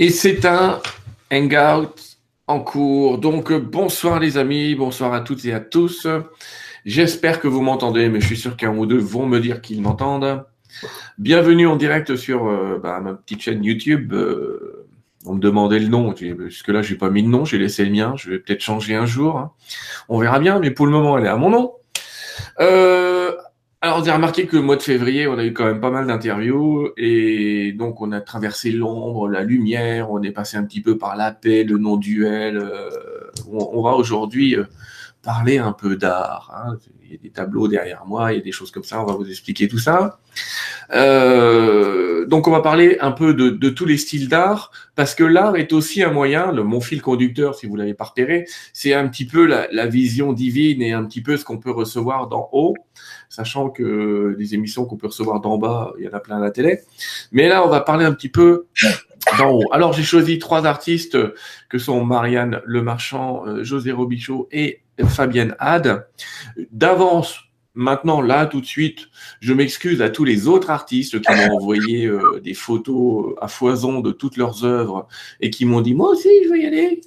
Et c'est un hangout en cours. Donc bonsoir les amis, bonsoir à toutes et à tous. J'espère que vous m'entendez, mais je suis sûr qu'un ou deux vont me dire qu'ils m'entendent. Bienvenue en direct sur euh, bah, ma petite chaîne YouTube. Euh, on me demandait le nom. Jusque-là, je n'ai pas mis de nom, j'ai laissé le mien. Je vais peut-être changer un jour. Hein. On verra bien, mais pour le moment, elle est à mon nom. Euh, alors, vous avez remarqué que le mois de février, on a eu quand même pas mal d'interviews et donc on a traversé l'ombre, la lumière, on est passé un petit peu par la paix, le non-duel. Euh, on, va aujourd'hui euh, parler un peu d'art. Hein. Il y a des tableaux derrière moi, il y a des choses comme ça, on va vous expliquer tout ça. Euh, donc on va parler un peu de, tous les styles d'art, parce que l'art est aussi un moyen, mon fil conducteur, si vous l'avez pas repéré, c'est un petit peu la, vision divine et un petit peu ce qu'on peut recevoir d'en haut sachant que des émissions qu'on peut recevoir d'en bas, il y en a plein à la télé. Mais là, on va parler un petit peu d'en haut. Alors, j'ai choisi trois artistes que sont Marianne Lemarchand, euh, José Robichaud et Fabienne Had. D'avance, Maintenant, là, tout de suite, je m'excuse à tous les autres artistes qui m'ont envoyé euh, des photos à foison de toutes leurs œuvres et qui m'ont dit, moi aussi, je veux y aller.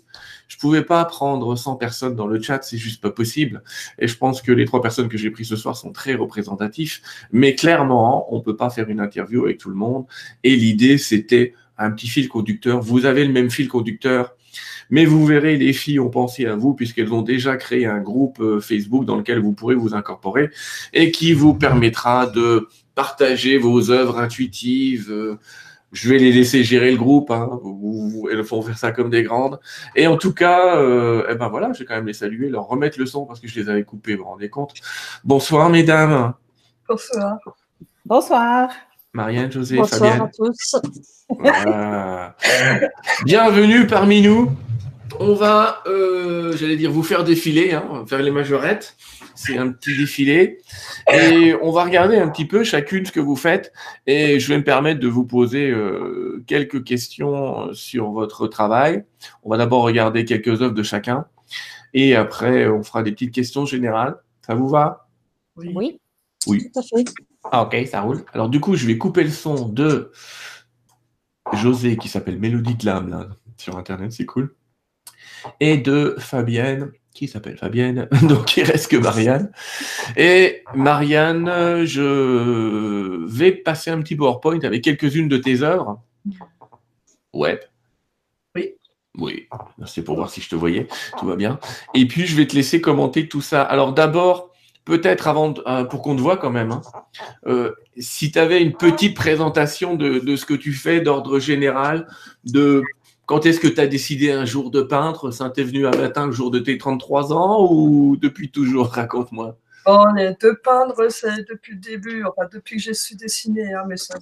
Je pouvais pas prendre 100 personnes dans le chat, c'est juste pas possible. Et je pense que les trois personnes que j'ai prises ce soir sont très représentatifs. Mais clairement, on peut pas faire une interview avec tout le monde. Et l'idée, c'était un petit fil conducteur. Vous avez le même fil conducteur. Mais vous verrez, les filles ont pensé à vous puisqu'elles ont déjà créé un groupe euh, Facebook dans lequel vous pourrez vous incorporer et qui vous permettra de partager vos œuvres intuitives, euh, je vais les laisser gérer le groupe. Hein. elles font faire ça comme des grandes. Et en tout cas, euh, eh ben voilà, je vais quand même les saluer, leur remettre le son parce que je les avais coupés, vous vous rendez compte. Bonsoir, mesdames. Bonsoir. Bonsoir. Marianne, José, Bonsoir à tous. Bienvenue parmi nous. On va, euh, j'allais dire, vous faire défiler, hein, faire les majorettes c'est un petit défilé. Et on va regarder un petit peu chacune ce que vous faites. Et je vais me permettre de vous poser euh, quelques questions sur votre travail. On va d'abord regarder quelques œuvres de chacun. Et après, on fera des petites questions générales. Ça vous va? Oui. Oui. Ah, ok, ça roule. Alors, du coup, je vais couper le son de José, qui s'appelle Mélodie Glam, là, sur Internet, c'est cool. Et de Fabienne, qui s'appelle Fabienne, donc il reste que Marianne. Et Marianne, je vais passer un petit PowerPoint avec quelques-unes de tes œuvres. Ouais. Oui. Oui, c'est pour voir si je te voyais, tout va bien. Et puis je vais te laisser commenter tout ça. Alors d'abord, peut-être avant, euh, pour qu'on te voit quand même, hein, euh, si tu avais une petite présentation de, de, ce que tu fais d'ordre général, de quand est-ce que tu as décidé un jour de peindre Ça t'est venu un matin le jour de tes 33 ans ou depuis toujours? Raconte-moi. De peindre, c'est depuis le début, enfin depuis que j'ai su dessiner, hein, mais ça,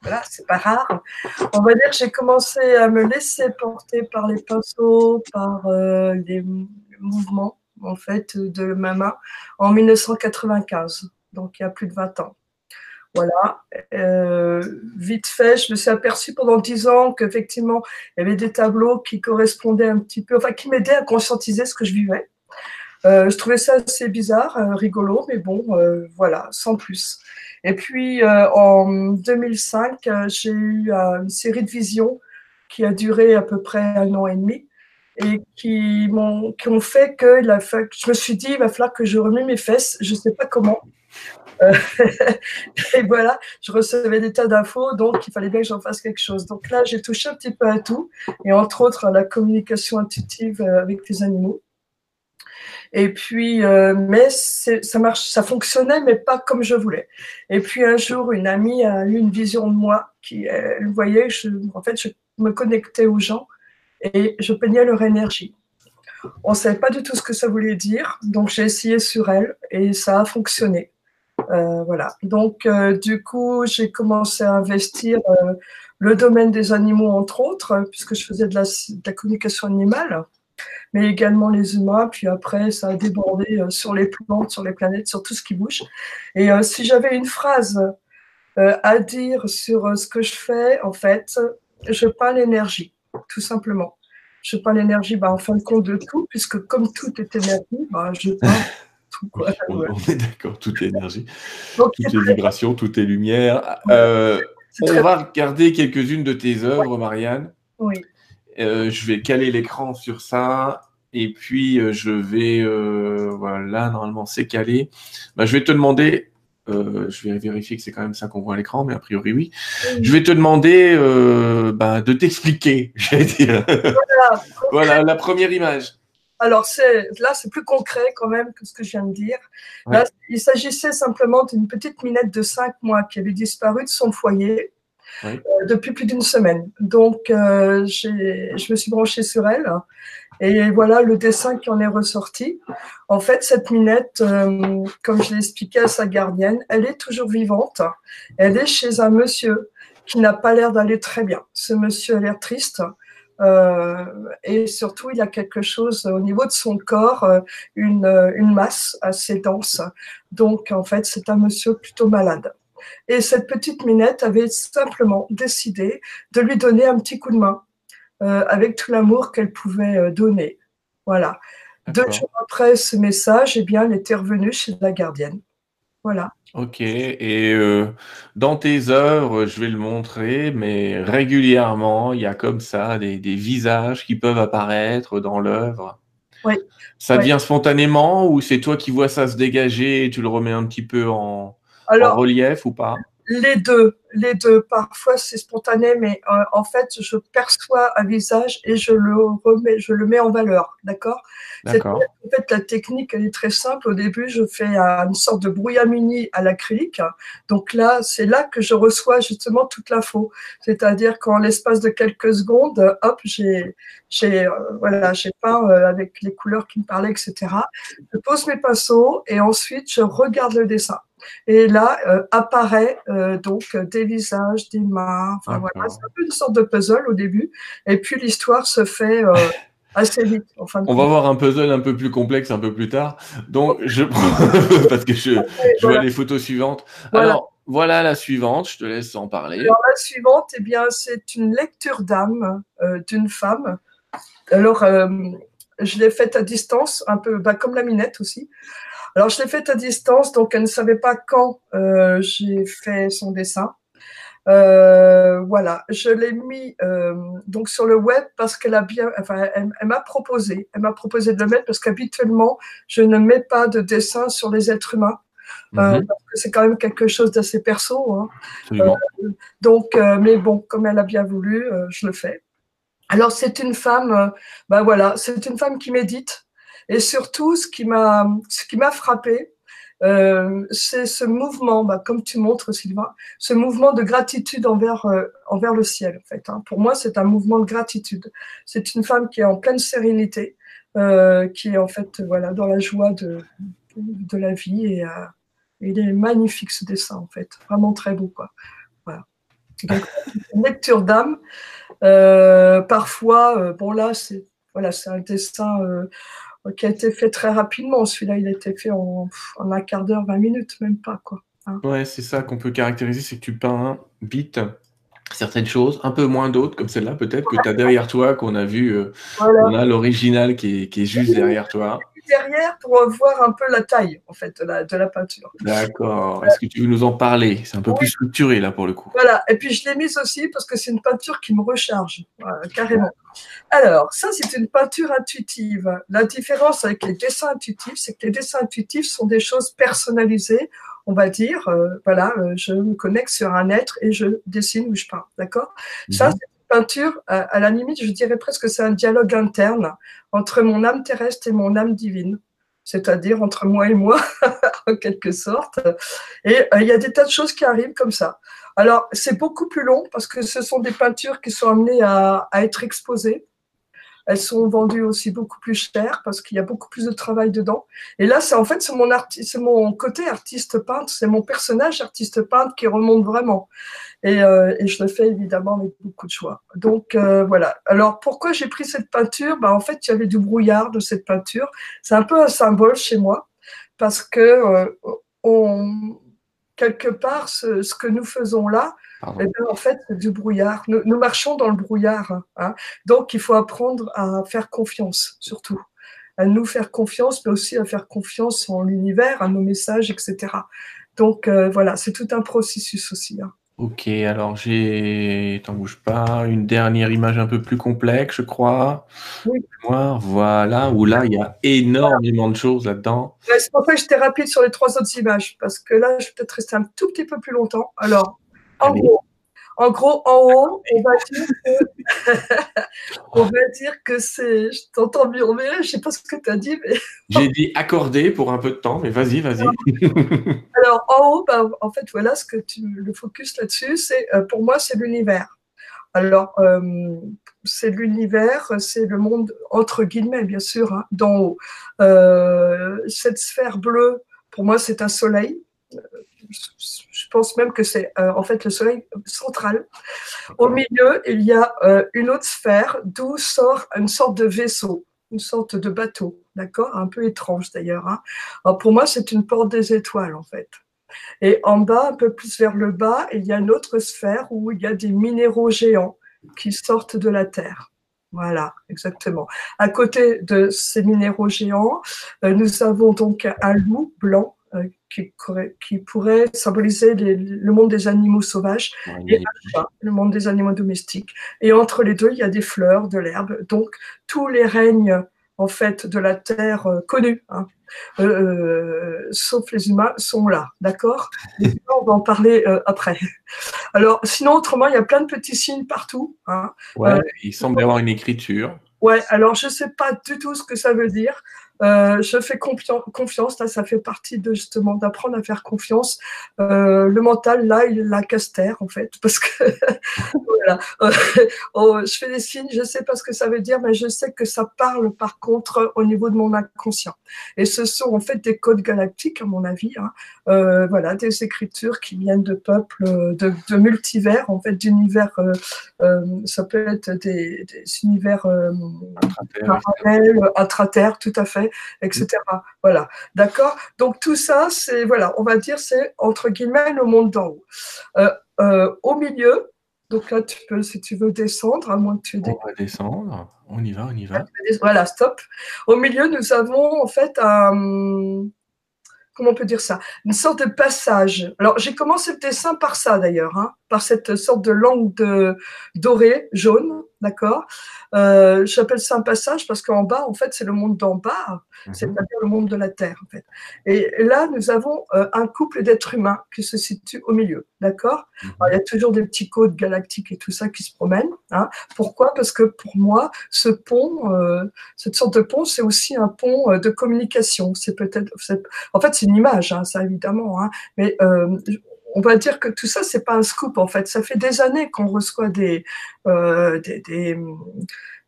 voilà, c'est pas rare. On va dire que j'ai commencé à me laisser porter par les pinceaux, par euh, les mouvements, en fait, de ma main en 1995, donc il y a plus de 20 ans. Voilà. Euh, vite fait, je me suis aperçue pendant dix ans qu'effectivement, il y avait des tableaux qui correspondaient un petit peu, enfin, qui m'aidaient à conscientiser ce que je vivais. Euh, je trouvais ça assez bizarre, euh, rigolo, mais bon, voilà, sans plus. Et puis, en 2005, j'ai eu une série de visions qui a duré à peu près un an et demi et qui m'ont qui ont fait que la, je me suis dit il va falloir que je remue mes fesses je ne sais pas comment euh, et voilà, je recevais des tas d'infos, donc il fallait bien que j'en fasse quelque chose. Donc là, j'ai touché un petit peu à tout, et entre autres à la communication intuitive euh, avec les animaux. Et puis, euh, mais ça marche, ça fonctionnait, mais pas comme je voulais. Et puis un jour, une amie a eu une vision de moi qui, elle voyait, en fait, je me connectais aux gens et je peignais leur énergie. On ne savait pas du tout ce que ça voulait dire, donc j'ai essayé sur elle et ça a fonctionné. Euh, voilà. Donc, euh, du coup, j'ai commencé à investir euh, le domaine des animaux, entre autres, puisque je faisais de la, communication animale, mais également les humains. Puis après, ça a débordé sur les plantes, sur les planètes, sur tout ce qui bouge. Et si j'avais une phrase à dire sur ce que je fais, en fait, je peins l'énergie, tout simplement. Je peins l'énergie, bah, en fin de compte, de tout, puisque comme tout est énergie, bah, je peins On, est d'accord, tout est énergie, tout est vibration, tout est lumière. Euh, on va regarder quelques-unes de tes œuvres, Marianne. Oui. Euh, je vais caler l'écran sur ça. Et puis, euh, je vais. voilà, normalement, c'est calé. Bah, je vais te demander. je vais vérifier que c'est quand même ça qu'on voit à l'écran, mais a priori, oui. Je vais te demander bah, de t'expliquer, j'allais dire. Voilà. voilà, la première image. Alors c'est là, c'est plus concret quand même que ce que je viens de dire. Là, il s'agissait simplement d'une petite minette de 5 mois qui avait disparu de son foyer Oui. euh, depuis plus d'une semaine. Donc, euh, je me suis branchée sur elle et voilà le dessin qui en est ressorti. En fait, cette minette, euh, comme je l'ai expliqué à sa gardienne, elle est toujours vivante. Elle est chez un monsieur qui n'a pas l'air d'aller très bien. Ce monsieur a l'air triste. Euh, et surtout, il a quelque chose au niveau de son corps, euh, une, euh, une masse assez dense. Donc, en fait, c'est un monsieur plutôt malade. Et cette petite minette avait simplement décidé de lui donner un petit coup de main euh, avec tout l'amour qu'elle pouvait donner. Voilà. Deux jours après ce message, eh bien, elle était revenue chez la gardienne. Voilà. Ok, et euh, dans tes œuvres, je vais le montrer, mais régulièrement, il y a comme ça des, des visages qui peuvent apparaître dans l'œuvre. Oui. Ça Oui. vient spontanément ou c'est toi qui vois ça se dégager et tu le remets un petit peu en, relief ou pas? Les deux, les deux. Parfois c'est spontané, mais euh, en fait je perçois un visage et je le remets, je le mets en valeur, d'accord? En fait la technique elle est très simple. Au début je fais une sorte de brouillamini à l'acrylique. Donc là c'est là que je reçois justement toute l'info. C'est-à-dire qu'en l'espace de quelques secondes, hop j'ai j'ai euh, voilà j'ai peint euh, avec les couleurs qui me parlaient, etc. Je pose mes pinceaux et ensuite je regarde le dessin. Et là euh, apparaît euh, donc euh, des visages, des mains. Enfin D'accord. voilà, c'est un peu une sorte de puzzle au début. Et puis l'histoire se fait euh, assez vite. En fin de On va voir un puzzle un peu plus complexe un peu plus tard. Donc, je prends, parce que je, je vois les photos suivantes. Voilà. Alors, voilà la suivante, je te laisse en parler. Alors la suivante, eh bien, c'est une lecture d'âme d'une femme. Alors, je l'ai faite à distance, un peu bah, comme la minette aussi. Alors, je l'ai faite à distance, donc elle ne savait pas quand euh, j'ai fait son dessin. Euh, voilà, je l'ai mis euh, donc sur le web parce qu'elle a bien, enfin, elle, elle m'a proposé, elle m'a proposé de le mettre parce qu'habituellement, je ne mets pas de dessin sur les êtres humains euh, Mhm, parce que c'est quand même quelque chose d'assez perso. Hein. absolument. Donc, euh, mais bon, comme elle a bien voulu, euh, je le fais. Alors, c'est une femme, euh, ben voilà, c'est une femme qui médite. Et surtout, ce qui m'a, ce qui m'a frappé, euh, c'est ce mouvement, ben, comme tu montres, Sylvain, ce mouvement de gratitude envers, euh, envers le ciel, en fait. hein. Pour moi, c'est un mouvement de gratitude. C'est une femme qui est en pleine sérénité, euh, qui est en fait, voilà, dans la joie de, de la vie. Et il est magnifique ce dessin, en fait. Vraiment très beau, quoi. Lecture d'âme. Parfois, bon là, c'est voilà, c'est un dessin qui a été fait très rapidement. Celui-là, il a été fait en, en un quart d'heure, 20 minutes, même pas quoi. Ouais, c'est ça qu'on peut caractériser, c'est que tu peins vite certaines choses, un peu moins d'autres, comme celle-là peut-être que tu as derrière toi, qu'on a vu, euh, Voilà. on a l'original qui qui est juste derrière toi. Derrière, pour voir un peu la taille en fait de la, de la peinture. D'accord. Est-ce que tu veux nous en parler? C'est un peu plus structuré là pour le coup. Voilà. Et puis je l'ai mise aussi parce que c'est une peinture qui me recharge, Voilà, carrément. Alors, ça, c'est une peinture intuitive. La différence avec les dessins intuitifs, c'est que les dessins intuitifs sont des choses personnalisées, on va dire. Euh, voilà, euh, je me connecte sur un être et je dessine ou je peins. D'accord? Ça, Mhm. c'est peinture, à, la limite, je dirais presque que c'est un dialogue interne entre mon âme terrestre et mon âme divine. C'est-à-dire entre moi et moi, en quelque sorte. Et euh, il y a des tas de choses qui arrivent comme ça. Alors, c'est beaucoup plus long parce que ce sont des peintures qui sont amenées à, à être exposées. Elles sont vendues aussi beaucoup plus cher parce qu'il y a beaucoup plus de travail dedans. Et là, c'est en fait c'est mon c'est mon côté artiste peintre, c'est mon personnage artiste peintre qui remonte vraiment. Et, euh, je le fais évidemment avec beaucoup de choix. Donc euh, voilà. Alors pourquoi j'ai pris cette peinture? Bah, En fait, il y avait du brouillard de cette peinture. C'est un peu un symbole chez moi parce que euh, quelque part, ce, que nous faisons là. Eh bien, en fait, c'est du brouillard. Nous, nous marchons dans le brouillard. hein. Donc, il faut apprendre à faire confiance, surtout. À nous faire confiance, mais aussi à faire confiance en l'univers, à nos messages, etc. Donc, euh, voilà, c'est tout un processus aussi. hein. Ok, alors j'ai, t'en bouge pas, une dernière image un peu plus complexe, je crois. Oui. Voilà, où là, il y a énormément de choses là-dedans. C'est pour ça que j'étais rapide sur les trois autres images, parce que là, je vais peut-être rester un tout petit peu plus longtemps. Alors, en gros, en gros, en haut, on va dire que, on va dire que c'est. Je t'entends murmurer, je ne sais pas ce que tu as dit, mais. J'ai dit accordé pour un peu de temps, mais vas-y, vas-y. Alors, en haut, bah, en fait, voilà ce que tu. Le focus là-dessus, c'est euh, pour moi, c'est l'univers. Alors, euh, c'est l'univers, c'est le monde, entre guillemets, bien sûr, hein, d'en haut. Euh, cette sphère bleue, pour moi, c'est un soleil pense même que c'est euh, en fait le soleil central. Au milieu, il y a euh, une autre sphère d'où sort une sorte de vaisseau, une sorte de bateau, d'accord? Un peu étrange d'ailleurs. Hein. pour moi, c'est une porte des étoiles en fait. Et en bas, un peu plus vers le bas, il y a une autre sphère où il y a des minéraux géants qui sortent de la Terre. Voilà, exactement. À côté de ces minéraux géants, euh, nous avons donc un loup blanc qui, pourrait symboliser le monde des animaux sauvages et le monde des animaux domestiques. Et entre les deux, il y a des fleurs, de l'herbe. Donc, tous les règnes en fait de la terre euh, connus, hein, euh, euh, sauf les humains, sont là, d'accord? On va en parler après. Alors, sinon, autrement, il y a plein de petits signes partout. Hein. Ouais, il semble y avoir une écriture. Ouais, alors je ne sais pas du tout ce que ça veut dire. Euh, je fais confiance, là, ça fait partie de justement d'apprendre à faire confiance. Euh, le mental, là, il la casse en fait, parce que voilà, oh, je fais des signes, je sais pas ce que ça veut dire, mais je sais que ça parle par contre au niveau de mon inconscient. Et ce sont en fait des codes galactiques, à mon avis, hein. euh, voilà, des écritures qui viennent de peuples, de, de multivers, en fait, d'univers. ça peut être des, des univers parallèles, intra-terre, tout à fait etc. Voilà, d'accord? Donc tout ça, c'est, voilà, on va dire, c'est entre guillemets le monde d'en haut. Euh, euh, au milieu, donc là, tu peux, si tu veux descendre, à moins que tu... On va descendre, on y va, on y va. Voilà, stop. Au milieu, nous avons en fait un comment on peut dire ça? Une sorte de passage. Alors, j'ai commencé le dessin par ça d'ailleurs, hein, par cette sorte de langue de, dorée, jaune, d'accord? Euh, J'appelle ça un passage parce qu'en bas, en fait, c'est le monde d'en bas, mhm. c'est-à-dire le monde de la Terre, en fait. Et là, nous avons euh, un couple d'êtres humains qui se situe au milieu, d'accord? Mhm. Il y a toujours des petits codes galactiques et tout ça qui se promènent. Hein. Pourquoi? Parce que pour moi, ce pont, euh, cette sorte de pont, c'est aussi un pont de communication. C'est peut-être, en fait, c'est une image, hein, ça évidemment, hein. mais on va dire que tout ça, c'est pas un scoop en fait. Ça fait des années qu'on reçoit des, euh,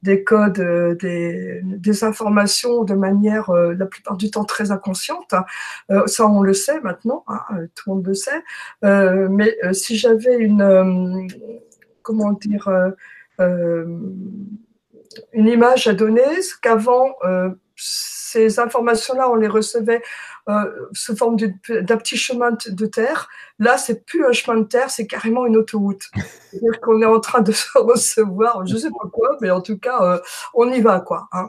des, codes, euh, des, informations de manière euh, la plupart du temps très inconsciente. ça, on le sait maintenant, hein, tout le monde le sait. mais si j'avais une, une image à donner, c'est qu'avant ces informations-là, on les recevait sous forme d'un petit chemin de terre. Là, c'est plus un chemin de terre, c'est carrément une autoroute. C'est-à-dire qu'on est en train de se recevoir, je sais pas quoi, mais en tout cas, euh, on y va, quoi. Hein.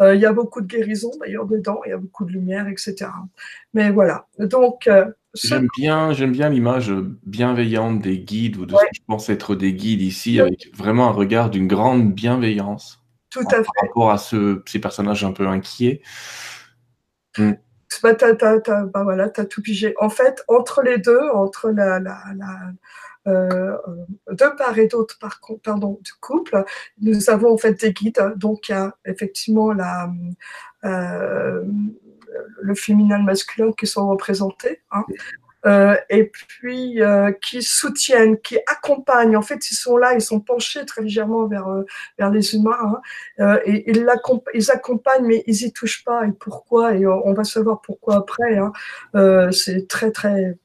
Euh, il y a beaucoup de guérison d'ailleurs dedans, il y a beaucoup de lumière, etc. Mais voilà. Donc, J'aime bien, j'aime bien l'image bienveillante des guides ou de ce que je pense être des guides ici, avec vraiment un regard d'une grande bienveillance. Tout à fait. Par rapport à ce, ces personnages un peu inquiets. Mm. Bah, tu as, voilà, tout pigé. En fait, entre les deux, entre la, la, euh, de part et d'autre pardon, du couple, nous avons en fait des guides. Donc, il y a effectivement euh, le féminin le masculin qui sont représentés. Hein. Euh, et puis euh, qui soutiennent, qui accompagnent. En fait, ils sont là, ils sont penchés très légèrement vers, euh, vers les humains hein, et ils, ils, accompagnent, mais ils y touchent pas. Et pourquoi? Et on va savoir pourquoi après. Hein. c'est très très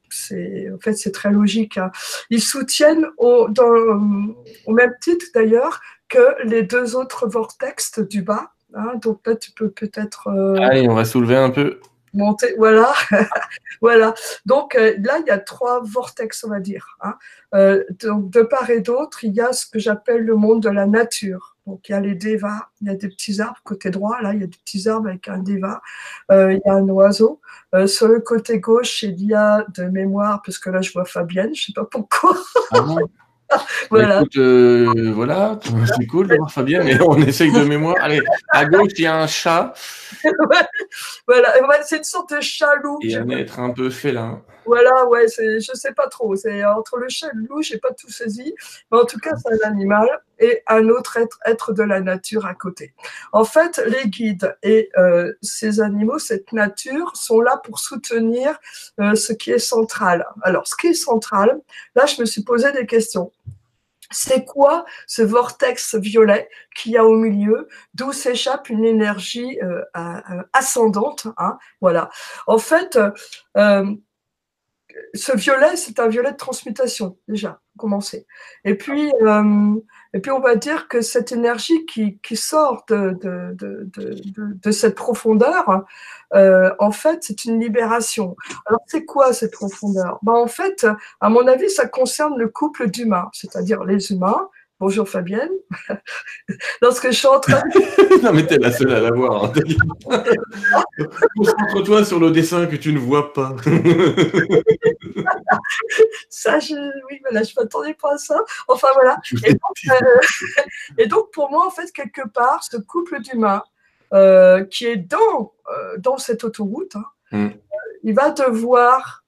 en fait c'est très logique. Hein. Ils soutiennent au, dans, au même titre d'ailleurs que les deux autres vortex du bas. Hein. donc là tu peux peut-être. Allez, on va soulever un peu. Monter, voilà, voilà. Donc euh, là, il y a trois vortex, on va dire. Hein. Euh, donc de part et d'autre, il y a ce que j'appelle le monde de la nature. Donc il y a les devas, il y a des petits arbres côté droit, là il y a des petits arbres avec un deva, euh, il y a un oiseau. sur le côté gauche, il y a de mémoire, parce que là je vois Fabienne, je sais pas pourquoi. Ah voilà. Euh, voilà, c'est cool de voir Fabien, mais on essaye de mémoire. Allez, à gauche, il y a un chat. voilà, c'est une sorte de chat-loup. Et un être un peu félin. Voilà, ouais, je sais pas trop. C'est entre le chat et le loup, j'ai pas tout saisi. Mais en tout cas, c'est un animal et un autre être, être de la nature à côté. En fait, les guides et euh, ces animaux, cette nature, sont là pour soutenir euh, ce qui est central. Alors, ce qui est central, là, je me suis posé des questions. C'est quoi ce vortex violet qu'il y a au milieu, d'où s'échappe une énergie euh, ascendante hein, Voilà. En fait, ce violet, c'est un violet de transmutation, déjà, commencer. Et puis, euh, et puis, on va dire que cette énergie qui, qui sort de, de, de, de, cette profondeur, euh, en fait, c'est une libération. Alors, c'est quoi cette profondeur? Ben, En fait, à mon avis, ça concerne le couple d'humains, c'est-à-dire les humains Bonjour Fabienne. Lorsque je suis en train non mais t'es la seule à la voir. Hein. Concentre-toi sur le dessin que tu ne vois pas. ça, je... Oui, mais là, je ne m'attendais pas à ça. Enfin voilà. Et donc, euh, et donc, pour moi, en fait, quelque part, ce couple d'humains euh, qui est dans, euh, dans cette autoroute, hein, mm. il va devoir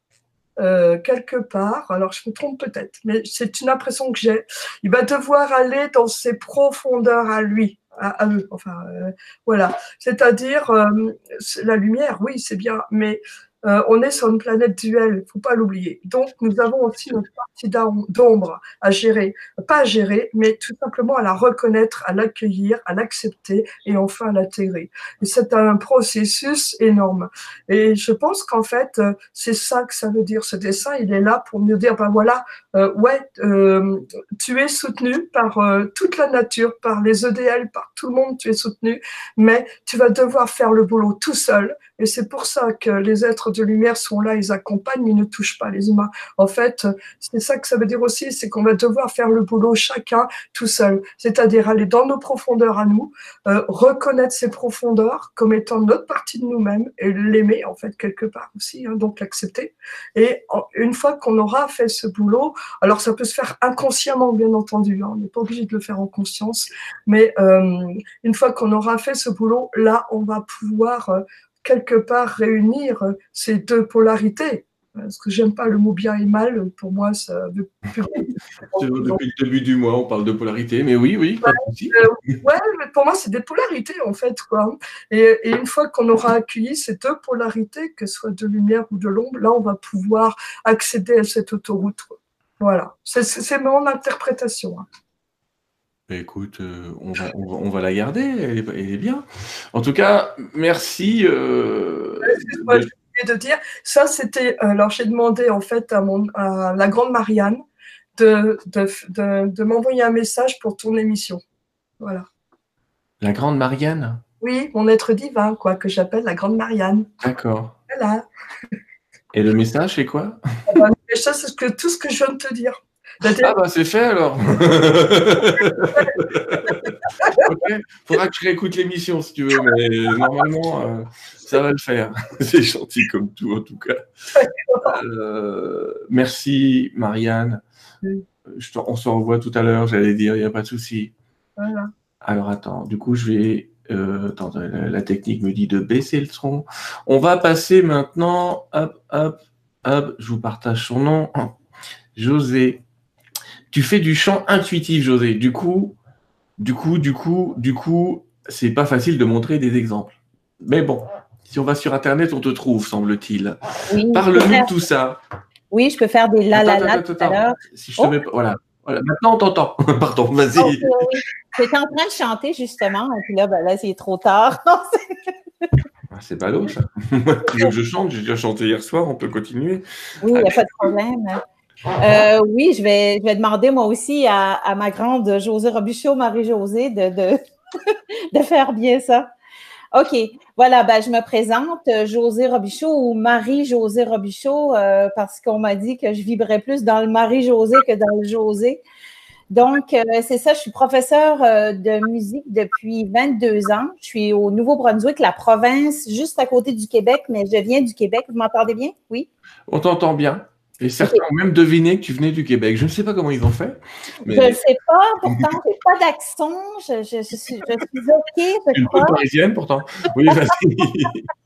euh, quelque part, alors je me trompe peut-être, mais c'est une impression que j'ai, il va devoir aller dans ses profondeurs à lui, à, eux, enfin euh, voilà, c'est-à-dire euh, la lumière, oui c'est bien, mais euh, on est sur une planète duelle, faut pas l'oublier. Donc, nous avons aussi notre partie d'ombre à gérer. Pas à gérer, mais tout simplement à la reconnaître, à l'accueillir, à l'accepter et enfin à l'intégrer. Et c'est un processus énorme. Et je pense qu'en fait, euh, c'est ça que ça veut dire. Ce dessin, il est là pour nous dire, ben voilà, euh, ouais, euh, tu es soutenu par toute la nature, par les EDL, par tout le monde, tu es soutenu, mais tu vas devoir faire le boulot tout seul. Et c'est pour ça que les êtres de lumière sont là, ils accompagnent, ils ne touchent pas les humains. En fait, c'est ça que ça veut dire aussi, c'est qu'on va devoir faire le boulot chacun tout seul, c'est-à-dire aller dans nos profondeurs à nous, euh, reconnaître ces profondeurs comme étant notre partie de nous-mêmes et l'aimer en fait quelque part aussi, hein, donc l'accepter. Et une fois qu'on aura fait ce boulot, alors ça peut se faire inconsciemment bien entendu, hein, on n'est pas obligé de le faire en conscience, mais euh, une fois qu'on aura fait ce boulot, là on va pouvoir euh, quelque part réunir ces deux polarités. Parce que j'aime pas le mot bien et mal, pour moi, ça veut plus. Depuis le début du mois, on parle de polarité, mais oui, oui. Euh, ouais, mais pour moi, c'est des polarités, en fait. Quoi. Et, une fois qu'on aura accueilli ces deux polarités, que ce soit de lumière ou de l'ombre, là, on va pouvoir accéder à cette autoroute. Voilà, c'est mon interprétation. Hein. Bah, écoute, euh, on, va, on, va, la garder, elle est, bien. En tout cas, merci. Euh, de... dire, ça c'était. Euh, alors j'ai demandé en fait à, mon, à la grande Marianne de, de, de, m'envoyer un message pour ton émission. Voilà. La grande Marianne? Oui, mon être divin, quoi, que j'appelle la grande Marianne. D'accord. Voilà. Et le message, c'est quoi? Ah bah, Ça, c'est tout ce que je viens de te dire. Ah bah c'est fait alors. Il Faudra que je réécoute l'émission si tu veux, mais normalement euh, ça va le faire. c'est gentil comme tout en tout cas. Euh, merci Marianne. on se revoit tout à l'heure, j'allais dire, il n'y a pas de souci. Voilà. Alors attends, du coup je vais. Euh, attends, la, technique me dit de baisser le son. On va passer maintenant. Hop, hop, hop. Je vous partage son nom. José tu fais du chant intuitif, José. Du coup, du coup, du coup, du coup, c'est pas facile de montrer des exemples. Mais bon, si on va sur Internet, on te trouve, semble-t-il. Parle-nous de tout ça. Oui, je peux faire des la la la tout à l'heure. Si je te mets... voilà. voilà. Maintenant, on t'entend. Pardon, vas-y. Oh, J'étais en train de chanter, justement. Et puis là, ben, là c'est trop tard. Ah, c'est ballot, ça. je chante, j'ai déjà chanté hier soir, on peut continuer. Oui, il n'y a pas de problème. Euh, oui, je vais, je vais demander moi aussi à, ma grande José Robuchot, Marie-Josée, de, de, faire bien ça. OK. Voilà, ben, je me présente, euh, José Robichaud ou Marie-José Robichaud, euh, parce qu'on m'a dit que je vibrais plus dans le Marie-José que dans le José. Donc, euh, c'est ça, je suis professeure de musique depuis 22 ans. Je suis au Nouveau-Brunswick, la province juste à côté du Québec, mais je viens du Québec. Vous m'entendez bien? Oui? On t'entend bien. Et certains ont même deviné que tu venais du Québec. Je ne sais pas comment ils ont fait. Je ne sais pas, pourtant, je n'ai pas d'accent. Je, je, je, suis, je suis OK. Je Une peu parisienne, pourtant. Oui, vas-y.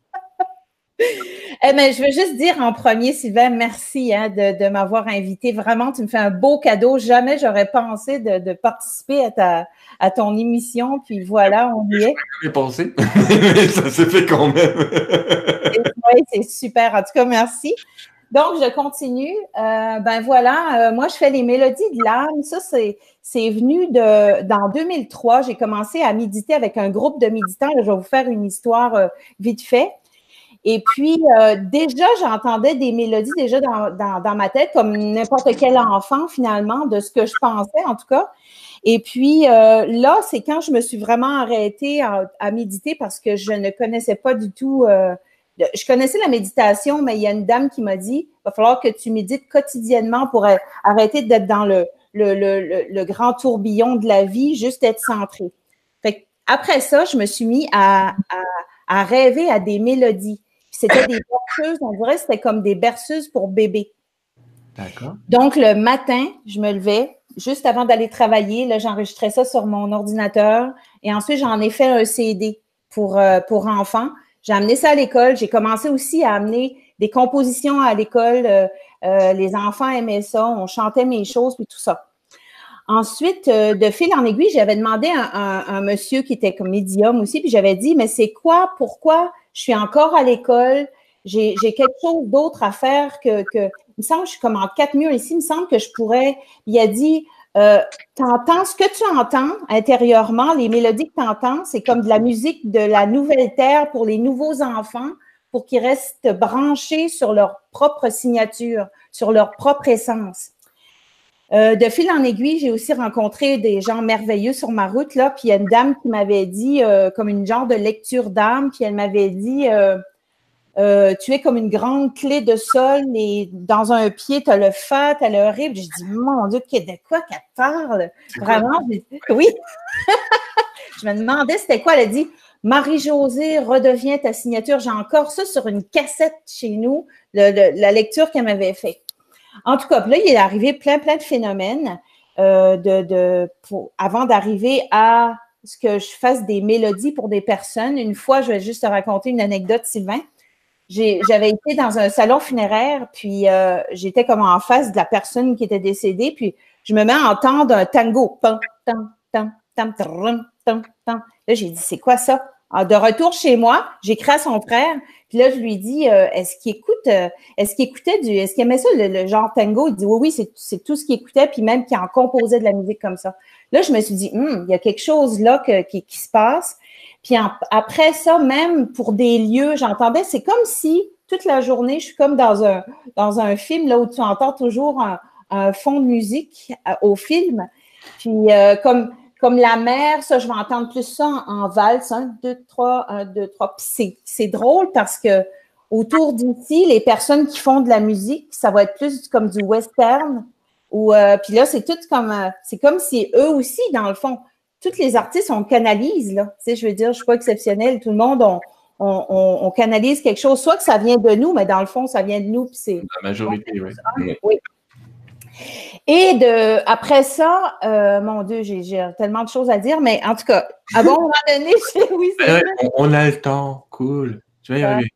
Eh ben, je veux juste dire en premier, Sylvain, merci hein, de, de m'avoir invité. Vraiment, tu me fais un beau cadeau. Jamais j'aurais pensé de, de, participer à, ta, à ton émission. Puis voilà, on y est. J'ai pensé, mais ça s'est fait quand même. oui, c'est super. En tout cas, merci. Donc, je continue. Euh, ben voilà, euh, moi, je fais les mélodies de l'âme. Ça, c'est, c'est venu de dans 2003. J'ai commencé à méditer avec un groupe de méditants. je vais vous faire une histoire euh, vite fait. Et puis, euh, déjà, j'entendais des mélodies déjà dans, dans, dans, ma tête, comme n'importe quel enfant, finalement, de ce que je pensais, en tout cas. Et puis, là, c'est quand je me suis vraiment arrêtée à, à, méditer parce que je ne connaissais pas du tout je connaissais la méditation, mais il y a une dame qui m'a dit, il va falloir que tu médites quotidiennement pour arrêter d'être dans le, le, le, le, grand tourbillon de la vie, juste être centré. Fait après ça, je me suis mis à, à, à rêver à des mélodies. C'était des berceuses, on dirait c'était comme des berceuses pour bébés. D'accord. Donc, le matin, je me levais, juste avant d'aller travailler, là, j'enregistrais ça sur mon ordinateur et ensuite, j'en ai fait un CD pour, euh, pour enfants. J'ai amené ça à l'école. J'ai commencé aussi à amener des compositions à l'école. Euh, euh, les enfants aimaient ça. On chantait mes choses, puis tout ça. Ensuite, de fil en aiguille, j'avais demandé à un, monsieur qui était comme médium aussi, puis j'avais dit, mais c'est quoi, pourquoi je suis encore à l'école? J'ai quelque chose d'autre à faire que, que, il me semble que je suis comme en quatre murs ici, il me semble que je pourrais, il a dit, euh, tu entends ce que tu entends intérieurement, les mélodies que tu entends, c'est comme de la musique de la nouvelle terre pour les nouveaux enfants, pour qu'ils restent branchés sur leur propre signature, sur leur propre essence. Euh, de fil en aiguille, j'ai aussi rencontré des gens merveilleux sur ma route, là, puis il y a une dame qui m'avait dit, euh, comme une genre de lecture d'âme, puis elle m'avait dit, euh, tu es comme une grande clé de sol et dans un pied, tu as le fa, tu as le rib. Je dis, mon Dieu, de quoi qu'elle parle? Vraiment, oui. je me demandais c'était quoi. Elle a dit, Marie-Josée, redeviens ta signature. J'ai encore ça sur une cassette chez nous, la lecture qu'elle m'avait faite. En tout cas, là, il est arrivé plein, plein de phénomènes euh, avant d'arriver à ce que je fasse des mélodies pour des personnes. Une fois, je vais juste te raconter une anecdote, Sylvain j'avais été dans un salon funéraire, puis euh, j'étais comme en face de la personne qui était décédée, puis je me mets à entendre un tango. Là, j'ai dit, c'est quoi ça? De retour chez moi, j'écris à son frère, puis là, je lui dis, euh, est-ce qu'il écoute, euh, est-ce qu'il écoutait du, est-ce qu'il aimait ça, le, genre tango? Il dit, oui, oui, c'est tout ce qu'il écoutait, puis même qu'il en composait de la musique comme ça. Là, je me suis dit, hum, il y a quelque chose là qui, qui se passe. Puis après ça, même pour des lieux, j'entendais, c'est comme si toute la journée, je suis comme dans un, dans un film là où tu entends toujours un, fond de musique euh, au film. Puis comme, comme la mer, ça, je vais entendre plus ça en, valse. Un, deux, trois, un, deux, trois. Puis c'est drôle parce que autour d'ici, les personnes qui font de la musique, ça va être plus comme du western. Ou, euh, puis là, c'est tout comme, c'est comme si eux aussi, dans le fond, tous les artistes, on canalise, là. Tu sais, je veux dire, je suis pas exceptionnelle. Tout le monde, on, on, on, canalise quelque chose. Soit que ça vient de nous, mais dans le fond, ça vient de nous. Puis c'est. La majorité, oui. oui. Et de, après ça, euh, mon Dieu, j'ai tellement de choses à dire, mais en tout cas, à un moment donné, oui, c'est on, a le temps, cool. Tu vas y arriver.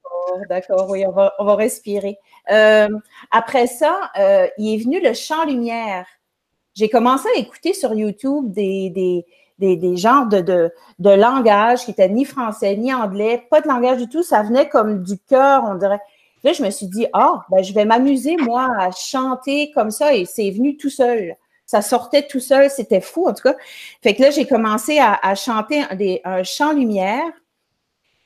D'accord, oui, on va, on va respirer. Euh, après ça, euh, il est venu le chant lumière. J'ai commencé à écouter sur YouTube des, des, des, des genres de, de, de langage qui étaient ni français ni anglais, pas de langage du tout, ça venait comme du cœur, on dirait. Là, je me suis dit, ah, ben, je vais m'amuser, moi, à chanter comme ça, et c'est venu tout seul. Ça sortait tout seul, c'était fou, en tout cas. Fait que là, j'ai commencé à, chanter des, un chant lumière.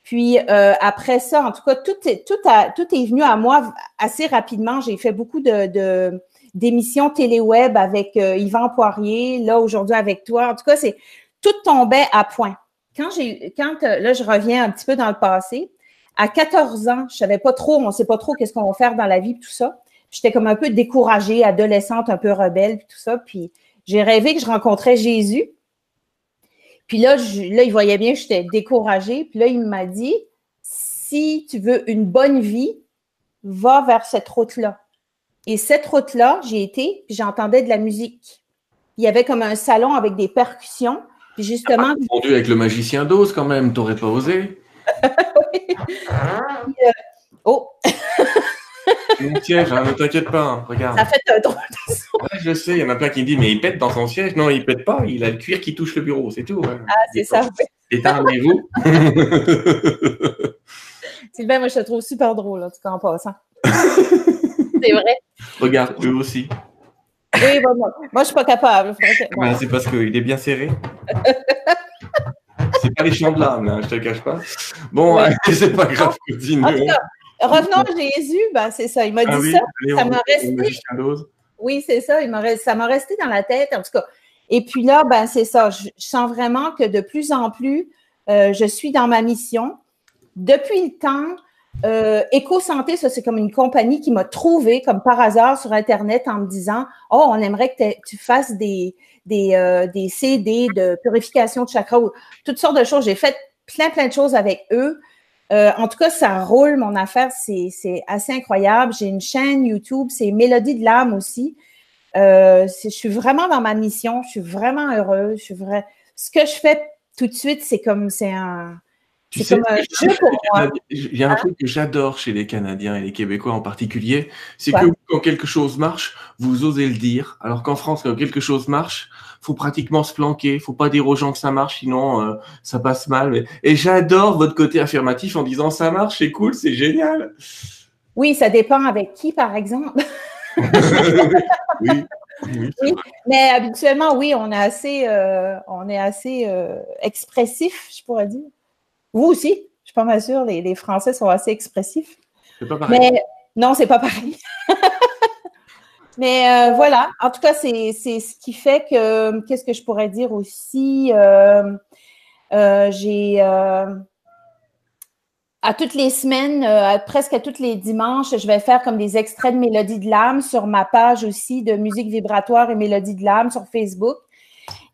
Puis euh, après ça, en tout cas, tout est, tout, tout est venu à moi assez rapidement. J'ai fait beaucoup de, d'émissions téléweb avec euh, Yvan Poirier, là aujourd'hui avec toi. En tout cas, c'est tout tombait à point. quand j'ai, quand là, je reviens un petit peu dans le passé. À 14 ans, je savais pas trop, on sait pas trop qu'est-ce qu'on va faire dans la vie, tout ça. J'étais comme un peu découragée, adolescente, un peu rebelle, puis tout ça. Puis j'ai rêvé que je rencontrais Jésus. Puis là, là, il voyait bien que j'étais découragée. Puis là, il m'a dit, si tu veux une bonne vie, va vers cette route-là. Et cette route-là, j'ai été, puis j'entendais de la musique. Il y avait comme un salon avec des percussions. Puis justement. Tu avec le magicien d'Oz quand même, t'aurais pas osé. oui. Euh, oh! Mon siège, hein, ne t'inquiète pas, hein, regarde. Ça fait un drôle de son. Ouais, je sais, il y en a plein qui me disent, mais il pète dans son siège. Non, il pète pas, il a le cuir qui touche le bureau, c'est tout. Ah, c'est ça. Éteindrez-vous. Sylvain, moi, je te trouve super drôle, en tout cas, en passant. c'est vrai. Regarde, eux aussi. Oui, bon, moi, moi, je suis pas capable. Ben, c'est parce qu'il est bien serré. C'est pas les champs de l'âme, hein, je te le cache pas. Bon, c'est pas grave, continue. Revenons à Jésus, ben, c'est ça. Il m'a ah dit ça. ça m'a resté. Oui, c'est ça. Il ça m'a resté dans la tête, en tout cas. Et puis là, ben, c'est ça. Je, sens vraiment que de plus en plus, euh, je suis dans ma mission. Depuis le temps, euh, Éco-Santé, ça, c'est comme une compagnie qui m'a trouvé comme par hasard sur Internet en me disant Oh, on aimerait que tu fasses des, des, euh, des CD de purification de chakra, toutes sortes de choses. J'ai fait plein, plein de choses avec eux. Euh, en tout cas, ça roule, mon affaire, c'est assez incroyable. J'ai une chaîne YouTube, c'est Mélodie de l'âme aussi. Euh, je suis vraiment dans ma mission, je suis vraiment heureuse. Je suis vrai. Ce que je fais tout de suite, c'est comme c'est un, c'est comme un jeu pour moi. Il y a un hein? truc que j'adore chez les Canadiens et les Québécois en particulier, c'est que quand quelque chose marche, vous osez le dire, alors qu'en France, quand quelque chose marche, faut pratiquement se planquer, faut pas dire aux gens que ça marche, sinon euh, ça passe mal. Et j'adore votre côté affirmatif en disant ça marche, c'est cool, c'est génial. Oui, ça dépend avec qui, par exemple. oui. Oui, mais habituellement, oui, on est assez, euh, on est assez euh, expressif, je pourrais dire. Vous aussi, je suis pas mal sûre, les, les Français sont assez expressifs. C'est pas pareil. Mais non, c'est pas pareil. Mais euh, voilà, en tout cas, c'est ce qui fait que, qu'est-ce que je pourrais dire aussi? Euh, euh, j'ai à toutes les semaines, presque à tous les dimanches, je vais faire comme des extraits de Mélodie de l'âme sur ma page aussi de musique vibratoire et Mélodie de l'âme sur Facebook.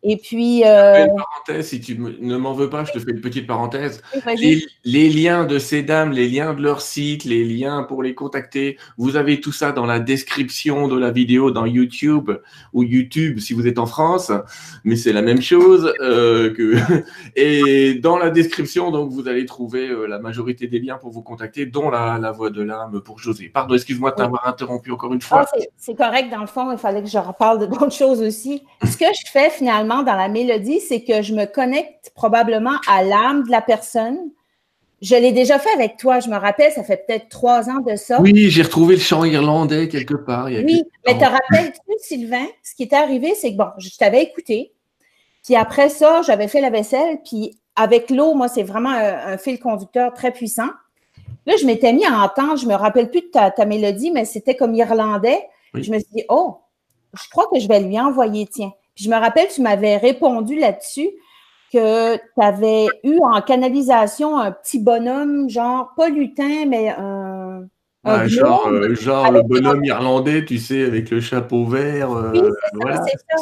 Et puis. Euh... Une parenthèse, si tu ne m'en veux pas, je te fais une petite parenthèse. les, liens de ces dames, les liens de leur site, les liens pour les contacter, vous avez tout ça dans la description de la vidéo dans YouTube ou YouTube si vous êtes en France, mais c'est la même chose euh, que. Et dans la description, donc vous allez trouver euh, la majorité des liens pour vous contacter, dont la, la voix de l'âme pour José. Pardon, excuse-moi de t'avoir interrompu encore une fois. C'est correct, dans le fond, il fallait que je reparle de d'autres choses aussi. Ce que je fais finalement, dans la mélodie, c'est que je me connecte probablement à l'âme de la personne. Je l'ai déjà fait avec toi, je me rappelle, ça fait peut-être trois ans de ça. Oui, j'ai retrouvé le chant irlandais quelque part. oui, mais te rappelles-tu, Sylvain, ce qui est arrivé, c'est que bon, je t'avais écouté, puis après ça, j'avais fait la vaisselle, puis avec l'eau, moi, c'est vraiment un, fil conducteur très puissant. Là, je m'étais mis à entendre, je me rappelle plus de ta, mélodie, mais c'était comme irlandais. Je me suis dit, oh, je crois que je vais lui envoyer, tiens je me rappelle, tu m'avais répondu là-dessus que tu avais eu en canalisation un petit bonhomme, genre pas lutin, mais un. genre, euh, genre le bonhomme irlandais, tu sais, avec le chapeau vert. Euh, oui,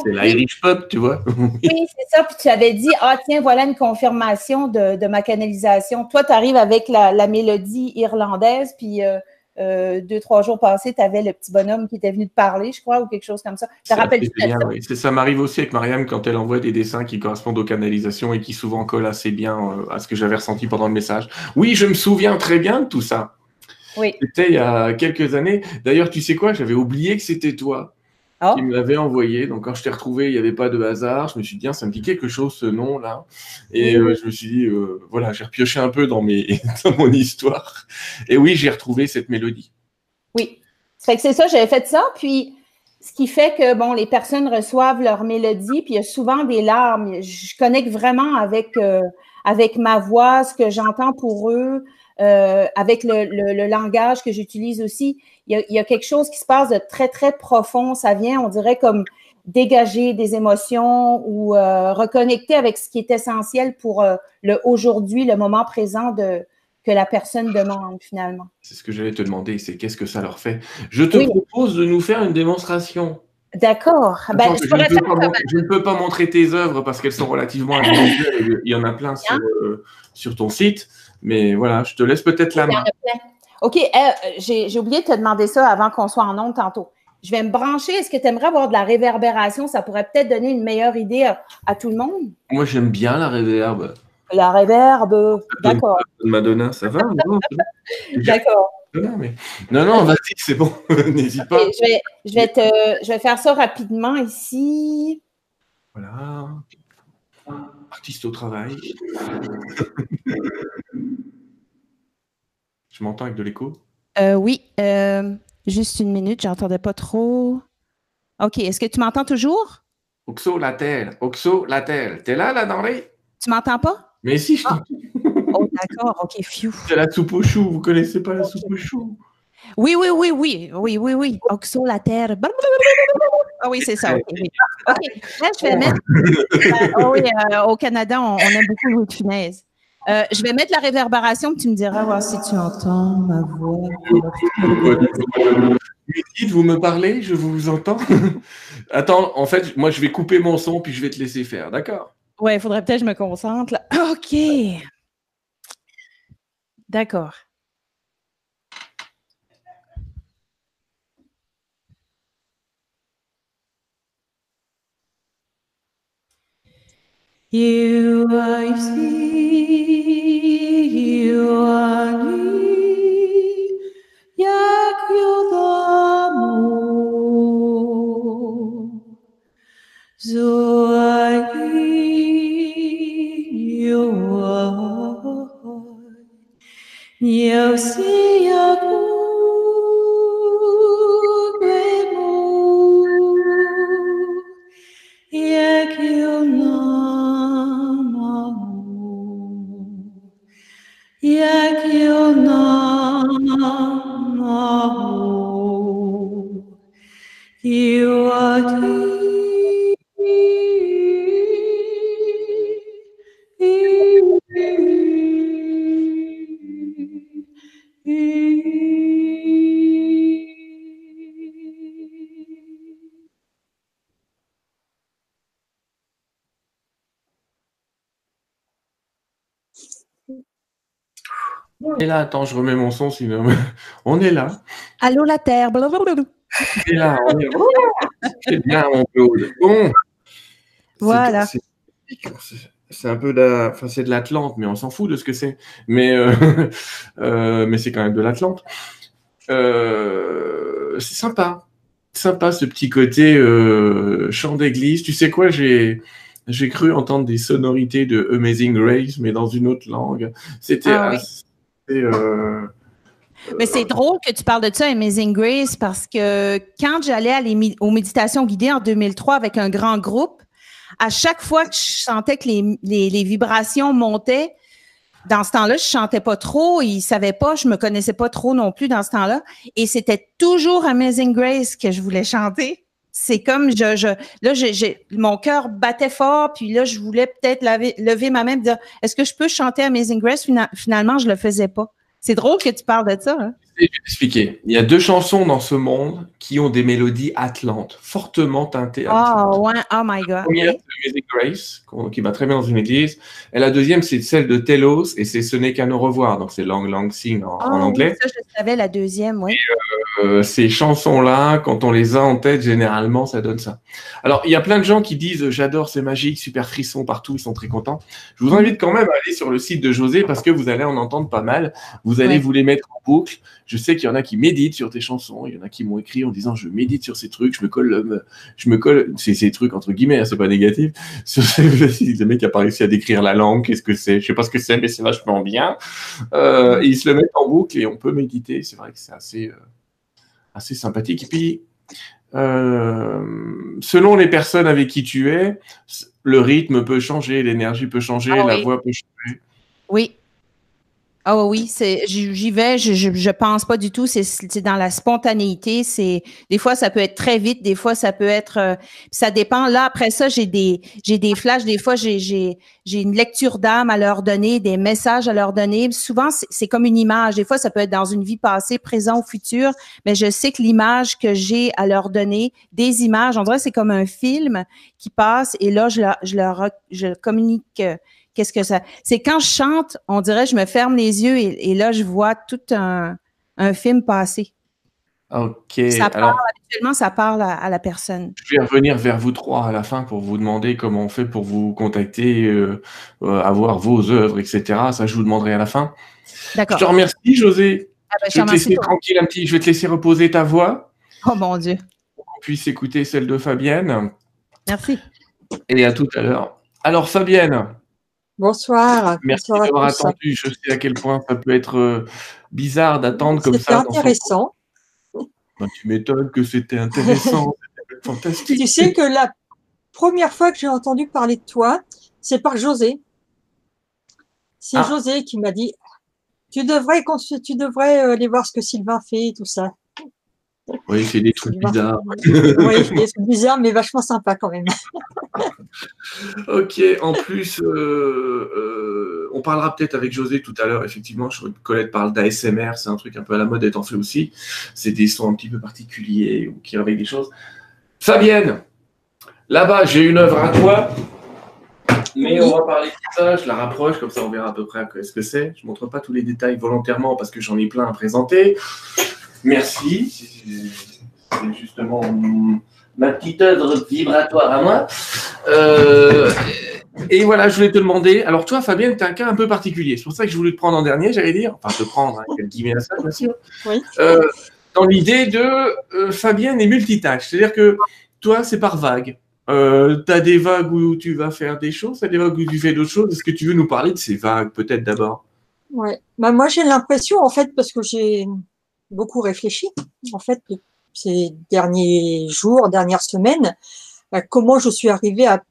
c'est l'Irish pop, tu vois. oui, c'est ça. Puis tu avais dit, ah tiens, voilà une confirmation de, ma canalisation. Toi, tu arrives avec la, mélodie irlandaise, puis euh, euh, deux, trois jours passés, tu avais le petit bonhomme qui était venu te parler, je crois, ou quelque chose comme ça. Ça rappelle ça? Oui. ça m'arrive aussi avec Mariam quand elle envoie des dessins qui correspondent aux canalisations et qui souvent collent assez bien euh, à ce que j'avais ressenti pendant le message. Oui, je me souviens très bien de tout ça. Oui. C'était il y a quelques années. D'ailleurs, tu sais quoi, j'avais oublié que c'était toi. Oh. qui me l'avait envoyé. Donc quand je t'ai retrouvé, il n'y avait pas de hasard. Je me suis dit, ça me dit quelque chose ce nom-là. Et euh, je me suis dit, euh, voilà, j'ai repioché un peu dans, mes, dans mon histoire. Et oui, j'ai retrouvé cette mélodie. Oui. C'est ça, j'avais fait ça. Puis ce qui fait que bon, les personnes reçoivent leur mélodie, puis il y a souvent des larmes. Je connecte vraiment avec, euh, avec ma voix, ce que j'entends pour eux. Euh, avec le, le, langage que j'utilise aussi, il y, a, il y, a, quelque chose qui se passe de très, très profond. Ça vient, on dirait, comme dégager des émotions ou euh, reconnecter avec ce qui est essentiel pour euh, le aujourd'hui, le moment présent de, que la personne demande finalement. C'est ce que j'allais te demander, c'est qu'est-ce que ça leur fait? Je te propose de nous faire une démonstration. D'accord. Ben, je, ne peux pas montrer tes œuvres parce qu'elles sont relativement individuelles. Il y en a plein sur, euh, sur, ton site. Mais voilà, je te laisse peut-être la main. OK. Eh, j'ai oublié de te demander ça avant qu'on soit en ondes tantôt. Je vais me brancher. Est-ce que tu aimerais avoir de la réverbération? Ça pourrait peut-être donner une meilleure idée à, tout le monde. Moi, j'aime bien la réverbe. La réverbe, d'accord. Madonna, ça va? d'accord. Non, mais... non, non, vas-y, c'est bon, n'hésite pas. Je vais, je, vais te, je vais faire ça rapidement ici. Voilà. Artiste au travail. je m'entends avec de l'écho? Euh, oui. Euh, juste une minute, j'entendais pas trop. OK. Est-ce que tu m'entends toujours? Oxo Latel. Oxo Latel. T'es là, là, denrée? Tu m'entends pas? Mais si, je ah. Oh, d'accord. OK, phew. C'est la soupe au chou. Vous connaissez pas la soupe au chou? Oui, oui, oui, oui. Oui, oui, oui. Oxo Latel. Ah oui, c'est ça. OK. Là, je vais mettre. oh, oui, euh, au Canada, on, aime beaucoup Louis de Funès. Euh, je vais mettre la réverbération, tu me diras voir si tu entends ma voix. vous me parlez, je vous entends? Attends, en fait, moi, je vais couper mon son, puis je vais te laisser faire, d'accord? Ouais, il faudrait peut-être que je me concentre. OK. D'accord. You I see, you are jak yodamu. Zoai you are, you see. Jak jak Yona you are là, attends, je remets mon son sinon. On est là. Allô la Terre. On est là, on est C'est bien, mon Claude. Bon. Voilà. C'est un peu de enfin, c'est de l'Atlante, mais on s'en fout de ce que c'est. Mais, euh, euh, mais c'est quand même de l'Atlante. Euh, c'est sympa. Sympa ce petit côté chant d'église. Tu sais quoi, j'ai j'ai cru entendre des sonorités de Amazing Grace, mais dans une autre langue. C'était ah euh, mais c'est drôle que tu parles de ça, Amazing Grace, parce que quand j'allais aux méditations guidées en 2003 avec un grand groupe, à chaque fois que je sentais que les, vibrations montaient, dans ce temps-là, je chantais pas trop, ils savaient pas, je me connaissais pas trop non plus dans ce temps-là, et c'était toujours Amazing Grace que je voulais chanter. C'est comme je, je là, j'ai, mon cœur battait fort, puis là, je voulais peut-être lever ma main et dire Est-ce que je peux chanter Amazing Grace? Finalement, je le faisais pas. C'est drôle que tu parles de ça. Hein? Je vais t'expliquer. Il y a deux chansons dans ce monde qui ont des mélodies atlantes, fortement teintées. Oh, ouais. oh my God. La première, c'est Music Grace, qui va très bien dans une église. Et la deuxième, c'est celle de Telos, et c'est Ce n'est qu'à nous revoir. Donc, c'est Long Long Sing en, oh, anglais. Ça, je savais, la deuxième, oui. Euh, ces chansons-là, quand on les a en tête, généralement, ça donne ça. Alors, il y a plein de gens qui disent J'adore, c'est magique, super frisson partout, ils sont très contents. Je vous invite quand même à aller sur le site de José parce que vous allez en entendre pas mal. Vous allez vous les mettre en boucle. Je sais qu'il y en a qui méditent sur tes chansons. Il y en a qui m'ont écrit en disant Je médite sur ces trucs, je me colle, euh, je me colle, c'est ces trucs entre guillemets, hein, c'est pas négatif. Sur ces, le mec a pas réussi à décrire la langue, qu'est-ce que c'est? Je sais pas ce que c'est, mais c'est vachement bien. Euh, ils se le mettent en boucle et on peut méditer. C'est vrai que c'est assez. Euh, assez sympathique. Et puis, euh, selon les personnes avec qui tu es, le rythme peut changer, l'énergie peut changer, ah la voix peut changer. Oui. Ah oui, j'y vais, je, je, pense pas du tout. C'est dans la spontanéité. C'est des fois ça peut être très vite, des fois ça peut être, euh, ça dépend. Là après ça, j'ai des j'ai des flashs. Des fois j'ai j'ai j'ai une lecture d'âme à leur donner, des messages à leur donner. Souvent c'est comme une image. Des fois ça peut être dans une vie passée, présent ou future, mais je sais que l'image que j'ai à leur donner, des images, on dirait c'est comme un film qui passe et là je leur je leur je communique qu'est-ce que ça. C'est quand je chante, on dirait, je me ferme les yeux et, là, je vois tout un, film passer. OK. Ça parle, habituellement, ça parle à, la personne. Je vais revenir vers vous trois à la fin pour vous demander comment on fait pour vous contacter, euh, euh, avoir vos œuvres, etc. Ça, je vous demanderai à la fin. D'accord. Je te remercie, José. Ah ben, je vais te laisser tranquille un petit, je vais te laisser reposer ta voix. Oh mon Dieu. Pour qu'on puisse écouter celle de Fabienne. Merci. Et à tout à l'heure. Alors, Fabienne, Bonsoir. Merci d'avoir attendu. Je sais à quel point ça peut être euh, bizarre d'attendre comme ça. C'était intéressant. Bah, tu m'étonnes que c'était intéressant. fantastique. Tu sais que la première fois que j'ai entendu parler de toi, c'est par José. C'est ah. José qui m'a dit tu devrais, tu devrais euh, aller voir ce que Sylvain fait et tout ça. Oui, il fait des trucs bizarres. oui, il fait des trucs bizarres, mais vachement sympa quand même. ok, en plus, euh, euh, on parlera peut-être avec José tout à l'heure. Effectivement, je Colette parle d'ASMR, c'est un truc un peu à la mode étant fait aussi. C'est des sons un petit peu particuliers ou qui réveillent des choses. Fabienne, là-bas, j'ai une œuvre à toi. Mais on va parler de ça, je la rapproche, comme ça on verra à peu près ce que c'est. Je ne montre pas tous les détails volontairement parce que j'en ai plein à présenter. Merci. C'est justement ma petite œuvre vibratoire à moi. Euh, et voilà, je voulais te demander. Alors, toi, Fabienne, tu es un cas un peu particulier. C'est pour ça que je voulais te prendre en dernier, j'allais dire. Enfin, te prendre, hein, guillemets à ça, bien sûr. Oui. Euh, dans l'idée de euh, Fabienne et multitâche. C'est-à-dire que toi, c'est par vague. Euh, tu as des vagues où tu vas faire des choses, tu as des vagues où tu fais d'autres choses. Est-ce que tu veux nous parler de ces vagues, peut-être d'abord? Ouais. Bah, moi, j'ai l'impression, en fait, parce que j'ai beaucoup réfléchi, en fait, ces derniers jours, dernières semaines, comment je suis arrivée à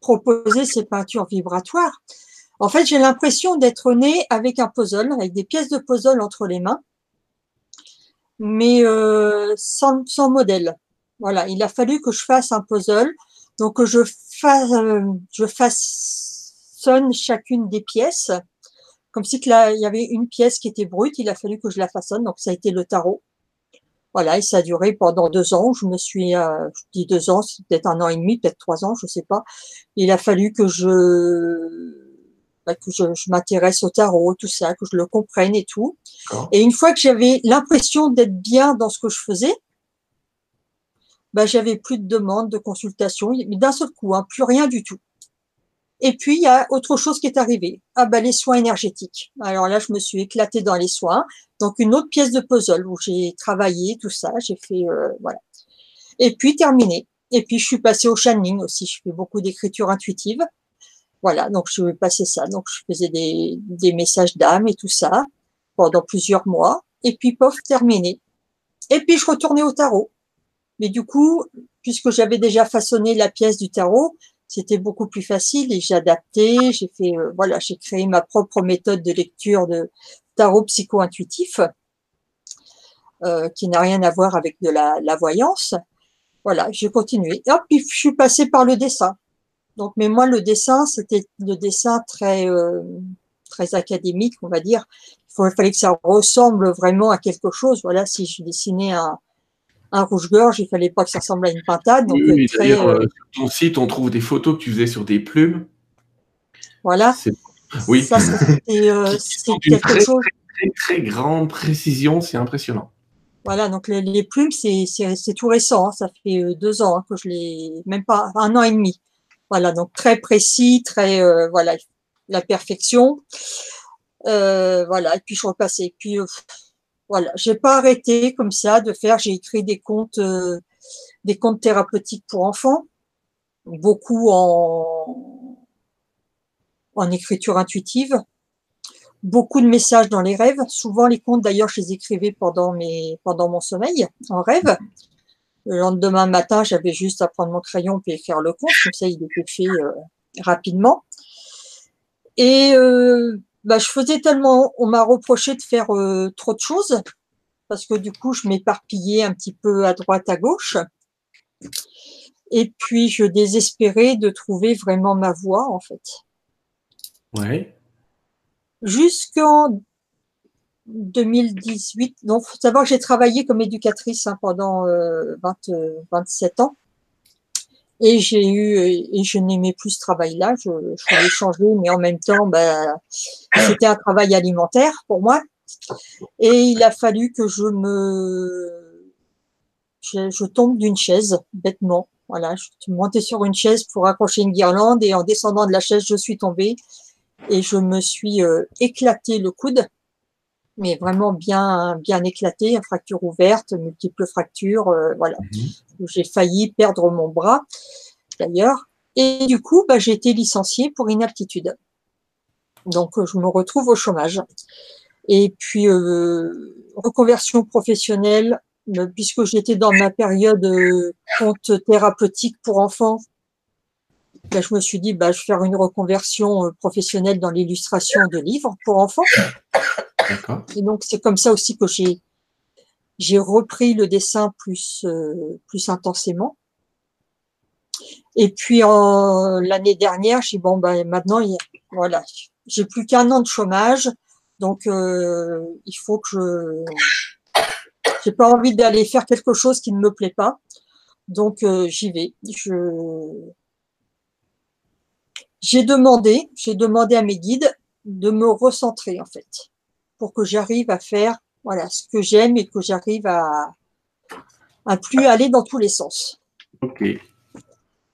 proposer ces peintures vibratoires. En fait, j'ai l'impression d'être née avec un puzzle, avec des pièces de puzzle entre les mains, mais euh, sans, sans, modèle. Voilà, il a fallu que je fasse un puzzle, donc que je fasse, euh, je façonne chacune des pièces, comme si là, il y avait une pièce qui était brute, il a fallu que je la façonne, donc ça a été le tarot. Voilà, et ça a duré pendant deux ans. Je me suis, euh, je dis deux ans, c'est peut-être un an et demi, peut-être trois ans, je sais pas. Il a fallu que je, bah, que je, m'intéresse au tarot, tout ça, que je le comprenne et tout. Et une fois que j'avais l'impression d'être bien dans ce que je faisais, bah, j'avais plus de demandes, de consultations, mais d'un seul coup, hein, plus rien du tout. Et puis, il y a autre chose qui est arrivé. Ah bah, les soins énergétiques. Alors là, je me suis éclatée dans les soins. Donc, une autre pièce de puzzle où j'ai travaillé, tout ça. J'ai fait, euh, voilà. Et puis, terminé. Et puis, je suis passée au channeling aussi. Je fais beaucoup d'écriture intuitive. Voilà, donc je vais passer ça. Donc, je faisais des, des messages d'âme et tout ça pendant plusieurs mois. Et puis, pof, terminé. Et puis, je retournais au tarot. Mais du coup, puisque j'avais déjà façonné la pièce du tarot, c'était beaucoup plus facile et j'ai adapté, j'ai fait, euh, voilà, j'ai créé ma propre méthode de lecture de tarot psycho-intuitif, euh, qui n'a rien à voir avec de la, la voyance. Voilà, j'ai continué. Et puis je suis passée par le dessin. Donc, mais moi, le dessin, c'était le dessin très, euh, très académique, on va dire. Il fallait que ça ressemble vraiment à quelque chose. Voilà, si je dessinais un, un rouge-gorge, il fallait pas que ça ressemble à une pintade. Donc oui, euh, euh, sur ton site, on trouve des photos que tu faisais sur des plumes. Voilà. Oui. Ça, c'était euh, quelque très, chose. Très, très, grande précision, c'est impressionnant. Voilà, donc les, plumes, c'est tout récent, hein. ça fait deux ans hein, que je l'ai, même pas un an et demi. Voilà, donc très précis, très voilà, la perfection. voilà, et puis je repassais. Puis voilà, j'ai pas arrêté comme ça de faire. J'ai écrit des contes, euh, des contes thérapeutiques pour enfants, beaucoup en en écriture intuitive, beaucoup de messages dans les rêves. Souvent les contes, d'ailleurs, je les écrivais pendant mes pendant mon sommeil, en rêve. Le lendemain matin, j'avais juste à prendre mon crayon et faire le conte, comme ça il était fait euh, rapidement. Et euh, bah, je faisais tellement, on m'a reproché de faire euh, trop de choses parce que du coup, je m'éparpillais un petit peu à droite, à gauche. Et puis, je désespérais de trouver vraiment ma voie, en fait. Ouais. Jusqu'en 2018, donc faut savoir que j'ai travaillé comme éducatrice hein, pendant euh, 20, 27 ans. Et j'ai eu, et je n'aimais plus ce travail-là. Je, je voulais changer, mais en même temps, bah, c'était un travail alimentaire pour moi. Et il a fallu que je me, je, tombe d'une chaise bêtement. Voilà, je suis montée sur une chaise pour accrocher une guirlande et en descendant de la chaise, je suis tombée et je me suis euh, éclaté le coude, mais vraiment bien bien éclaté, fracture ouverte, multiples fractures, euh, voilà. Mhm. J'ai failli perdre mon bras d'ailleurs. Et du coup, bah, j'ai été licenciée pour inaptitude. Donc, euh, je me retrouve au chômage. Et puis, euh, reconversion professionnelle, euh, puisque j'étais dans ma période euh, compte thérapeutique pour enfants, bah, je me suis dit, bah, je vais faire une reconversion euh, professionnelle dans l'illustration de livres pour enfants. Et donc, c'est comme ça aussi que j'ai j'ai repris le dessin plus euh, plus intensément. Et puis en l'année dernière, j'ai bon ben maintenant voilà, j'ai plus qu'un an de chômage, donc euh, il faut que je j'ai pas envie d'aller faire quelque chose qui ne me plaît pas, donc euh, j'y vais. Je j'ai demandé, j'ai demandé à mes guides de me recentrer en fait, pour que j'arrive à faire voilà ce que j'aime et que j'arrive à à plus aller dans tous les sens. Ok.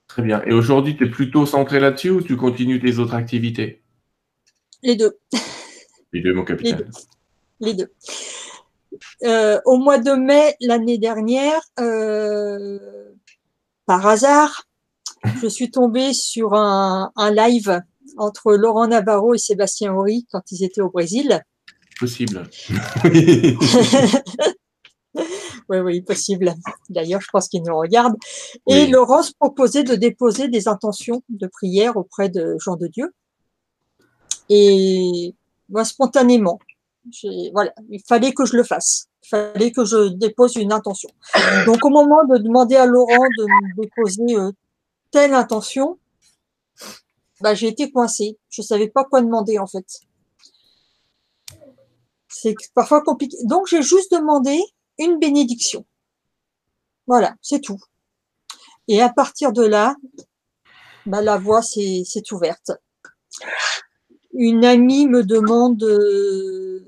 Très bien. Et aujourd'hui, tu es plutôt centré là-dessus ou tu continues tes autres activités? Les deux. Les deux, mon Les capitaine. deux. Les deux. Euh, au mois de mai l'année dernière, euh, par hasard, je suis tombée sur un, un live entre Laurent Navarro et Sébastien Horry quand ils étaient au Brésil. Possible. Oui, oui, possible. D'ailleurs, je pense qu'ils nous regardent. Et Oui. Laurent se proposait de déposer des intentions de prière auprès de Jean de Dieu. Et moi, spontanément, voilà, il fallait que je le fasse. Il fallait que je dépose une intention. Donc, au moment de demander à Laurent de me déposer euh, telle intention, bah, j'ai été coincée. Je savais pas quoi demander, en fait. C'est parfois compliqué. Donc, j'ai juste demandé une bénédiction. Voilà, c'est tout. Et à partir de là, bah, la voie s'est ouverte. Une amie me demande de,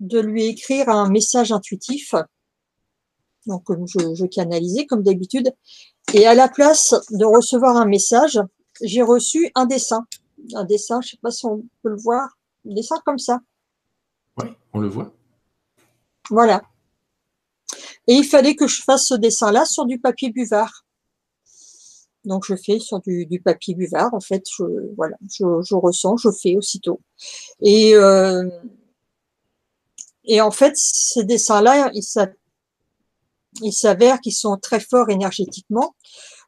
de lui écrire un message intuitif. Donc, je, je canalisais comme d'habitude. Et à la place de recevoir un message, j'ai reçu un dessin. Un dessin, je sais pas si on peut le voir, un dessin comme ça. Oui, on le voit. Voilà. Et il fallait que je fasse ce dessin-là sur du papier buvard. Donc je fais sur du, papier buvard. En fait, je, voilà, je, ressens, je fais aussitôt. Et, euh, en fait, ces dessins-là, il s'a- il s'avère qu'ils sont très forts énergétiquement.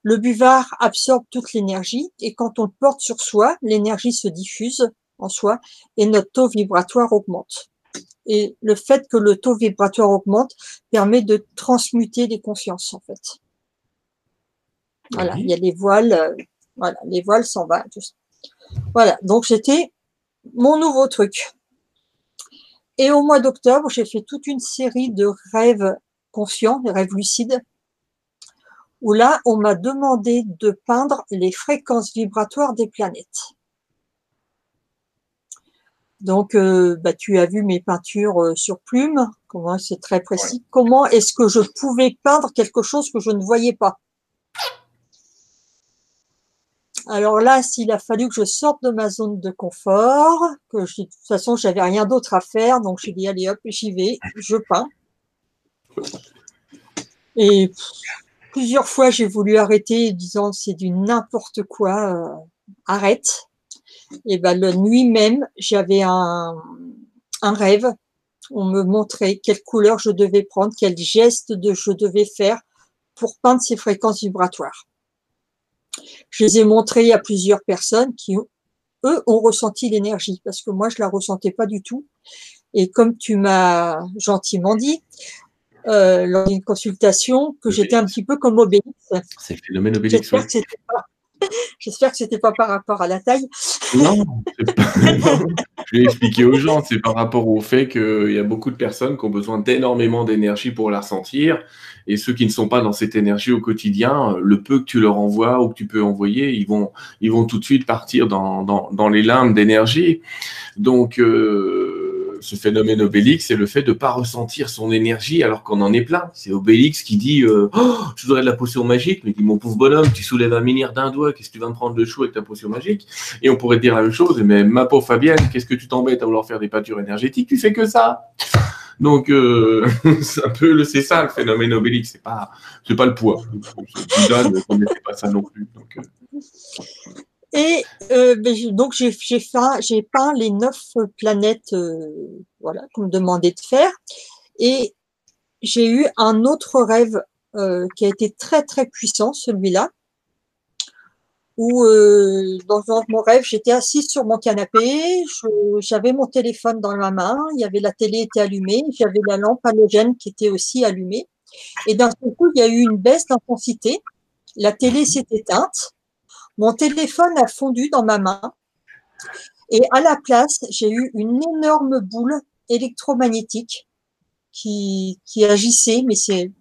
Le buvard absorbe toute l'énergie et quand on le porte sur soi, l'énergie se diffuse en soi et notre taux vibratoire augmente. Et le fait que le taux vibratoire augmente permet de transmuter les consciences, en fait. Voilà, Oui. il y a les voiles, euh, voilà, les voiles s'en vont. Voilà, donc c'était mon nouveau truc. Et au mois d'octobre, j'ai fait toute une série de rêves conscients, des rêves lucides, où là, on m'a demandé de peindre les fréquences vibratoires des planètes. Donc, euh, bah, tu as vu mes peintures euh, sur plume, comment c'est très précis. Comment est-ce que je pouvais peindre quelque chose que je ne voyais pas? Alors là, s'il a fallu que je sorte de ma zone de confort, que je, de toute façon, j'avais rien d'autre à faire, donc j'ai dit allez hop, j'y vais, je peins. Et plusieurs fois, j'ai voulu arrêter, disant c'est du n'importe quoi, euh, arrête. Et ben la nuit même, j'avais un, un rêve. On me montrait quelle couleur je devais prendre, quel geste de je devais faire pour peindre ces fréquences vibratoires. Je les ai montrées à plusieurs personnes qui, eux ont ressenti l'énergie parce que moi je la ressentais pas du tout. Et comme tu m'as gentiment dit euh, lors d'une consultation que j'étais un petit peu comme Obélix. C'est le phénomène Obélix. J'espère que c'était pas J'espère que c'était pas par rapport à la taille. Non, je vais expliquer aux gens, c'est par rapport au fait qu'il y a beaucoup de personnes qui ont besoin d'énormément d'énergie pour la ressentir, et ceux qui ne sont pas dans cette énergie au quotidien, le peu que tu leur envoies ou que tu peux envoyer, ils vont, ils vont tout de suite partir dans, dans, dans les limbes d'énergie. Donc, euh, ce phénomène Obélix, c'est le fait de ne pas ressentir son énergie alors qu'on en est plein. C'est Obélix qui dit euh, oh, Je voudrais de la potion magique, mais dit Mon pauvre bonhomme, tu soulèves un milliard d'un doigt, qu'est-ce que tu vas me prendre de chou avec ta potion magique? Et on pourrait dire la même chose Mais ma pauvre Fabienne, qu'est-ce que tu t'embêtes à vouloir faire des peintures énergétiques? Tu fais que ça donc euh, c'est un peu c'est ça le phénomène Obélix, c'est pas c'est pas le poids. Ne pas ça non plus. Euh. Et euh, ben, donc j'ai peint, peint les neuf planètes, euh, voilà, qu'on me demandait de faire. Et j'ai eu un autre rêve euh, qui a été très très puissant, celui-là, où dans mon rêve j'étais assise sur mon canapé, j'avais mon téléphone dans la main, il y avait la télé était allumée, j'avais la lampe halogène qui était aussi allumée. Et d'un coup il y a eu une baisse d'intensité, la télé s'est éteinte mon téléphone a fondu dans ma main et à la place, j'ai eu une énorme boule électromagnétique qui, agissait, mais c'est,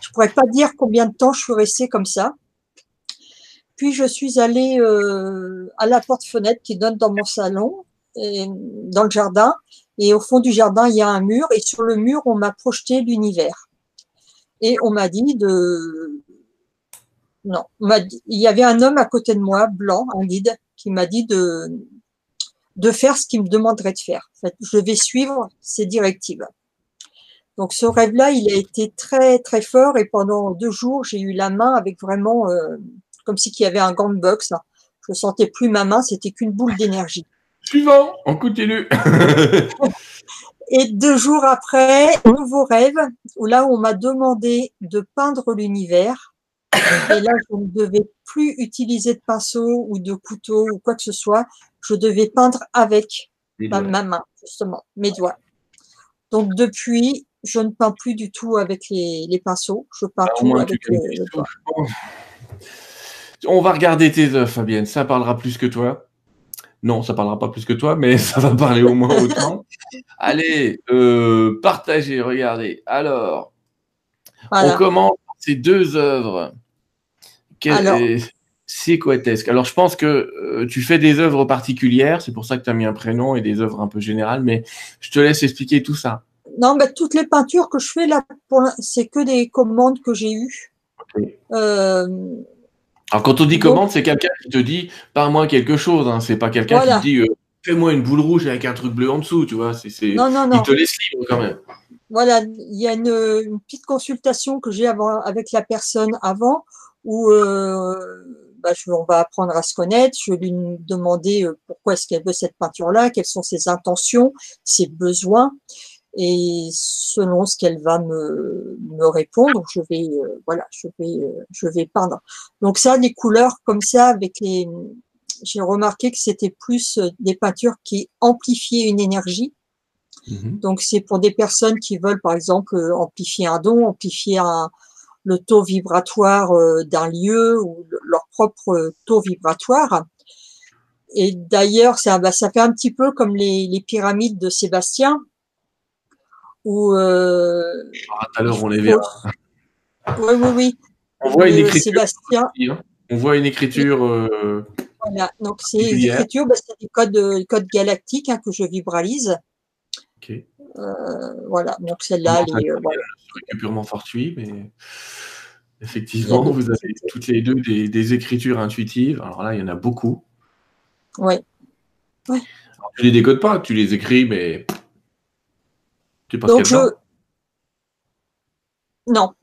je pourrais pas dire combien de temps je suis restée comme ça. Puis je suis allée euh, à la porte-fenêtre qui donne dans mon salon, dans le jardin, et au fond du jardin, il y a un mur, et sur le mur, on m'a projeté l'univers. Et on m'a dit de, non, il y avait un homme à côté de moi, blanc, un guide, qui m'a dit de, de faire ce qu'il me demanderait de faire. En fait, je vais suivre ses directives. Donc ce rêve-là, il a été très très fort et pendant deux jours, j'ai eu la main avec vraiment euh, comme si qu'il y avait un gant de boxe. Je sentais plus ma main, c'était qu'une boule d'énergie. Suivant, on continue. et deux jours après, nouveau rêve où là on m'a demandé de peindre l'univers et là, je ne devais plus utiliser de pinceau ou de couteau ou quoi que ce soit. Je devais peindre avec ma, main, justement, mes doigts. Donc, depuis, je ne peins plus du tout avec les, pinceaux. Je peins tout avec les, doigts. On va regarder tes œuvres, Fabienne. Ça parlera plus que toi. Non, ça parlera pas plus que toi, mais ça va parler au moins autant. Allez, euh, partagez, regardez. Alors, on commence ces deux œuvres c'est quoi Alors, je pense que euh, tu fais des œuvres particulières, c'est pour ça que tu as mis un prénom et des œuvres un peu générales, mais je te laisse expliquer tout ça. Non, mais toutes les peintures que je fais là, c'est que des commandes que j'ai eues. Euh, Alors, quand on dit commande, c'est quelqu'un qui te dit par moi quelque chose, hein. c'est pas quelqu'un qui te dit euh, fais-moi une boule rouge avec un truc bleu en dessous, tu vois. C'est, non, non, non. Il te laisse libre quand même. Voilà, il y a une petite consultation que j'ai avec la personne avant où euh, bah, on va apprendre à se connaître. Je vais lui demander euh, pourquoi est-ce qu'elle veut cette peinture-là, quelles sont ses intentions, ses besoins. Et selon ce qu'elle va me, me répondre, je vais euh, voilà, je vais je vais peindre. Donc ça, les couleurs comme ça avec les, j'ai remarqué que c'était plus des peintures qui amplifiaient une énergie. Mmh Donc c'est pour des personnes qui veulent par exemple amplifier un don, amplifier un, le taux vibratoire euh, d'un lieu ou leur propre taux vibratoire. Et d'ailleurs, ça, bah, ça fait un petit peu comme les, les pyramides de Sébastien, où euh, ah, tout à l'heure on les verra. Oui, oui, oui. On voit une écriture. Sébastien. On voit une écriture. Euh, voilà, donc c'est l'écriture, bah, c'est des codes, codes galactiques hein, que je vibralise. Ok. Euh, voilà, donc celle-là, elle est. Euh, voilà. purement fortuit, mais effectivement, vous avez toutes les deux des, écritures intuitives. Alors là, il y en a beaucoup. Oui. Ouais. tu les décodes pas, tu les écris, mais tu passes Donc je... Non.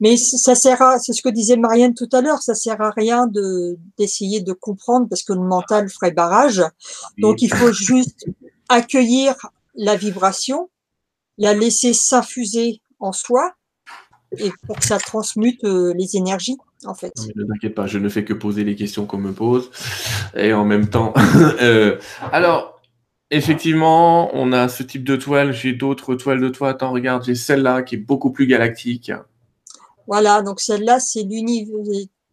Mais ça sert à, c'est ce que disait Marianne tout à l'heure, ça sert à rien de d'essayer de comprendre parce que le mental ferait barrage. Donc il faut juste accueillir la vibration, la laisser s'infuser en soi, et pour que ça transmute euh, les énergies, en fait. Ne t'inquiète pas, je ne fais que poser les questions qu'on me pose. Et en même temps. euh, alors, effectivement, on a ce type de toile. J'ai d'autres toiles de toi. Attends, regarde, j'ai celle-là qui est beaucoup plus galactique. Voilà, donc celle-là, c'est l'univers.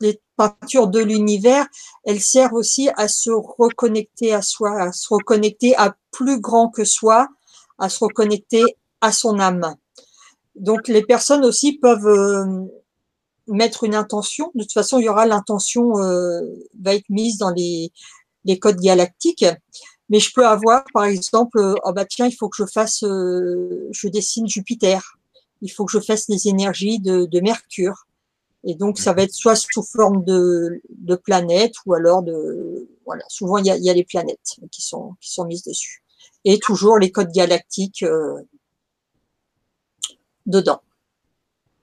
Les peintures de l'univers, elles servent aussi à se reconnecter à soi, à se reconnecter à plus grand que soi, à se reconnecter à son âme. Donc les personnes aussi peuvent euh, mettre une intention. De toute façon, il y aura l'intention euh, va être mise dans les, les codes galactiques. Mais je peux avoir, par exemple, oh bah tiens, il faut que je fasse, euh, je dessine Jupiter. Il faut que je fasse les énergies de, de Mercure. Et donc, ça va être soit sous forme de, de planètes ou alors de, voilà, souvent il y a, il y a les planètes qui sont, qui sont mises dessus. Et toujours les codes galactiques euh, dedans.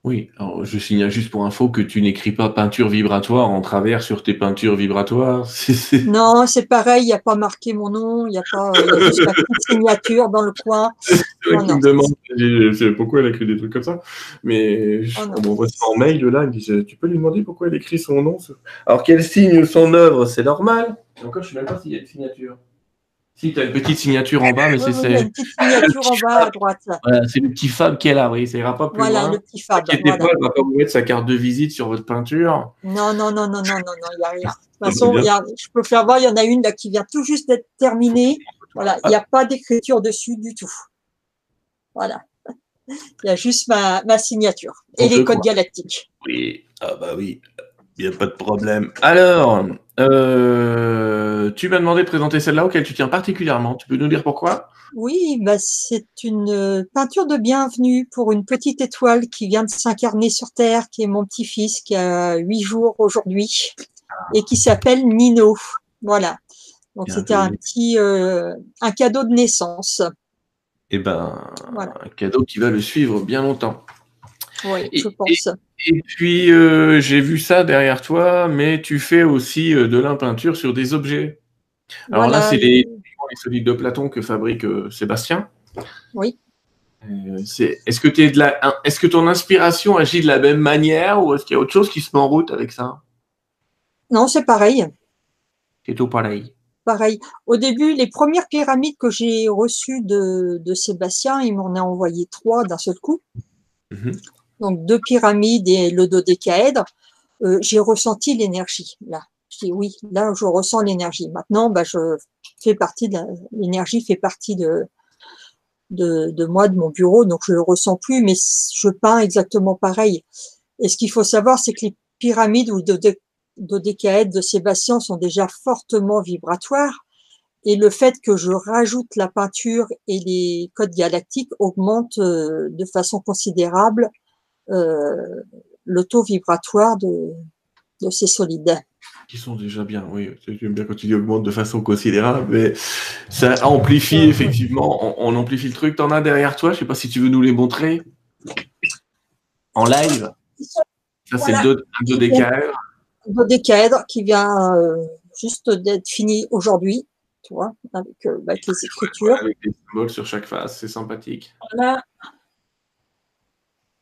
Oui, alors je signale juste pour info que tu n'écris pas peinture vibratoire en travers sur tes peintures vibratoires. Non, c'est pareil, il n'y a pas marqué mon nom, il n'y a pas, y a juste ma petite signature dans le coin. C'est me demande je pourquoi elle a écrit des trucs comme ça. Mais Oh non. on m'envoie ça en mail là, il me dit Tu peux lui demander pourquoi elle écrit son nom Alors quel signe son œuvre C'est normal. Et encore, je ne sais même pas s'il y a une signature. Si, tu as une petite signature en bas, mais Oui, c'est oui, c'est- une petite signature en bas à droite. là. voilà, c'est le petit Fab qu'elle a, oui, ça ira pas plus Voilà, loin. le petit fab. Voilà. pas, elle va pas vous mettre sa carte de visite sur votre peinture. Non, non, non, non, non, non, non, il n'y a rien. De toute Ah, façon, il y a- je peux faire voir, il y en a une là qui vient tout juste d'être terminée. Voilà, il n'y a pas d'écriture dessus du tout. Voilà. Il y a juste ma, ma signature et On les codes galactiques. Oui, ah bah oui, il n'y a pas de problème. Alors, euh, tu m'as demandé de présenter celle-là auquel tu tiens particulièrement. Tu peux nous dire pourquoi? Oui, bah, c'est une euh, peinture de bienvenue pour une petite étoile qui vient de s'incarner sur Terre, qui est mon petit-fils, qui a huit jours aujourd'hui, et qui s'appelle Nino. Voilà. Donc c'était un petit euh, un cadeau de naissance. Eh ben, Voilà. un cadeau qui va le suivre bien longtemps. Oui, Et- je pense. Et puis, euh, j'ai vu ça derrière toi, mais tu fais aussi euh, de l'impeinture sur des objets. Alors là, c'est les, les solides de Platon que fabrique euh, Sébastien. Oui. Euh, c'est- est-ce que, t'es de la, un- est-ce que ton inspiration agit de la même manière ou est-ce qu'il y a autre chose qui se met en route avec ça? Non, c'est pareil. C'est tout pareil. Pareil. Au début, les premières pyramides que j'ai reçues de, de Sébastien, il m'en a envoyé trois d'un seul coup. Mhm. Donc deux pyramides et le dodécaèdre. Euh, j'ai ressenti l'énergie là. Je dis oui, là je ressens l'énergie. Maintenant, bah, je fais partie de l'énergie fait partie de, moi, de mon bureau, donc je le ressens plus, mais je peins exactement pareil. Et ce qu'il faut savoir, c'est que les pyramides ou dodé- dodécaèdres de Sébastien sont déjà fortement vibratoires. Et le fait que je rajoute la peinture et les codes galactiques augmente euh, de façon considérable euh, le taux vibratoire de, de ces solides. Qui sont déjà bien, oui. J'aime bien quand tu dis augmente de façon considérable, mais ça amplifie effectivement, on, on amplifie le truc. T'en as derrière toi, je sais pas si tu veux nous les montrer en live. Ça, c'est Voilà. un dodécaèdre. Dodécaèdre qui vient euh, juste d'être fini aujourd'hui, tu vois, avec, euh, avec les écritures. Avec des symboles sur chaque face, c'est sympathique. Voilà,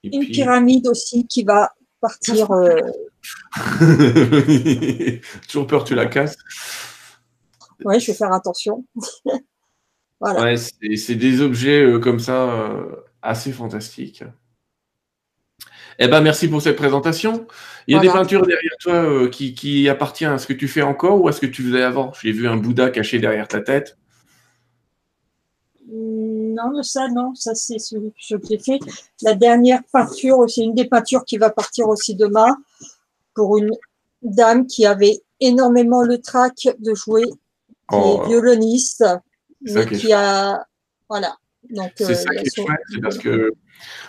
Et une puis, pyramide aussi qui va partir. euh, toujours peur, tu la casses. ouais, je vais faire attention. voilà. Ouais, c'est des objets euh, comme ça euh, assez fantastiques. Eh ben, merci pour cette présentation. Il y a Voilà. des peintures derrière toi euh, qui, qui appartiennent à ce que tu fais encore ou à ce que tu faisais avant? J'ai vu un Bouddha caché derrière ta tête. Non, ça, non, ça c'est ce ce que j'ai fait. La dernière peinture, c'est une des peintures qui va partir aussi demain pour une dame qui avait énormément le trac de jouer, qui Oh, est violoniste, mais qui a, voilà. C'est euh, ça qui est chouette, c'est parce que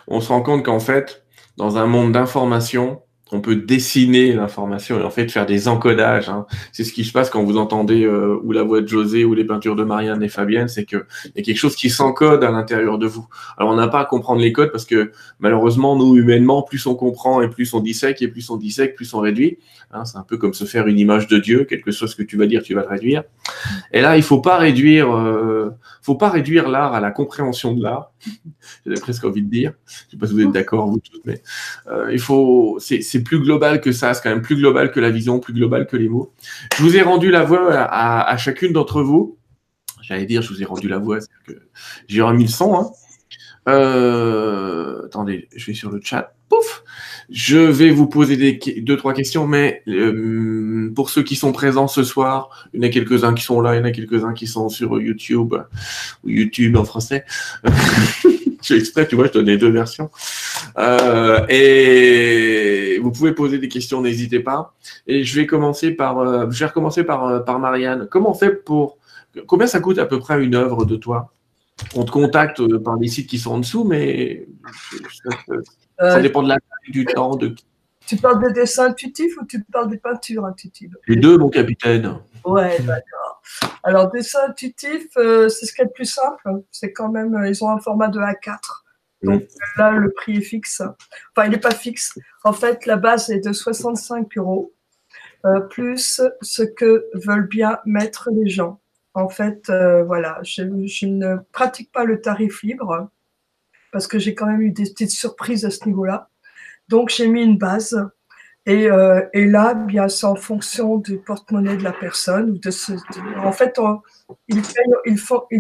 on se rend compte qu'en fait, dans un monde d'information, on peut dessiner l'information et en fait faire des encodages. hein. C'est ce qui se passe quand vous entendez euh, ou la voix de José ou les peintures de Marianne et Fabienne, c'est que il y a quelque chose qui s'encode à l'intérieur de vous. Alors on n'a pas à comprendre les codes parce que malheureusement nous humainement, plus on comprend et plus on dissèque et plus on dissèque, plus on réduit. Hein, c'est un peu comme se faire une image de Dieu, quelque chose que tu vas dire, tu vas le réduire. Et là, il faut pas réduire euh, faut pas réduire l'art à la compréhension de l'art. J'ai presque envie de dire. Je sais pas si vous êtes d'accord vous tous, mais euh, il faut. Plus global que ça. C'est quand même plus global que la vision, plus global que les mots. Je vous ai rendu la voix à, chacune d'entre vous. J'allais dire, je vous ai rendu la voix, que j'ai remis le son. Attendez, je vais sur le chat. Pouf Je vais vous poser des, deux, trois questions, mais euh, pour ceux qui sont présents ce soir, il y en a quelques-uns qui sont là, il y en a quelques-uns qui sont sur YouTube, ou YouTube en français. je exprès, tu vois, je donne les deux versions. Euh, et vous pouvez poser des questions, n'hésitez pas. Et je vais commencer par, euh, je recommencer par, euh, par Marianne. Comment on fait pour, combien ça coûte à peu près une œuvre de toi? On te contacte par des sites qui sont en dessous, mais ça, euh, dépend de la taille, du temps. De... Tu parles des dessins intuitifs ou tu parles des peintures intuitives Les deux, mon capitaine. Ouais, d'accord. Alors, dessin intuitif, euh, c'est ce qui est le plus simple. C'est quand même, ils ont un format de A4. Donc là, le prix est fixe. Enfin, il n'est pas fixe. En fait, la base est de 65 euros, plus ce que veulent bien mettre les gens. En fait, euh, voilà, je, ne pratique pas le tarif libre parce que j'ai quand même eu des petites surprises à ce niveau-là. Donc, j'ai mis une base. Et, euh, là, bien, c'est en fonction du porte-monnaie de la personne. De ce, en fait, il,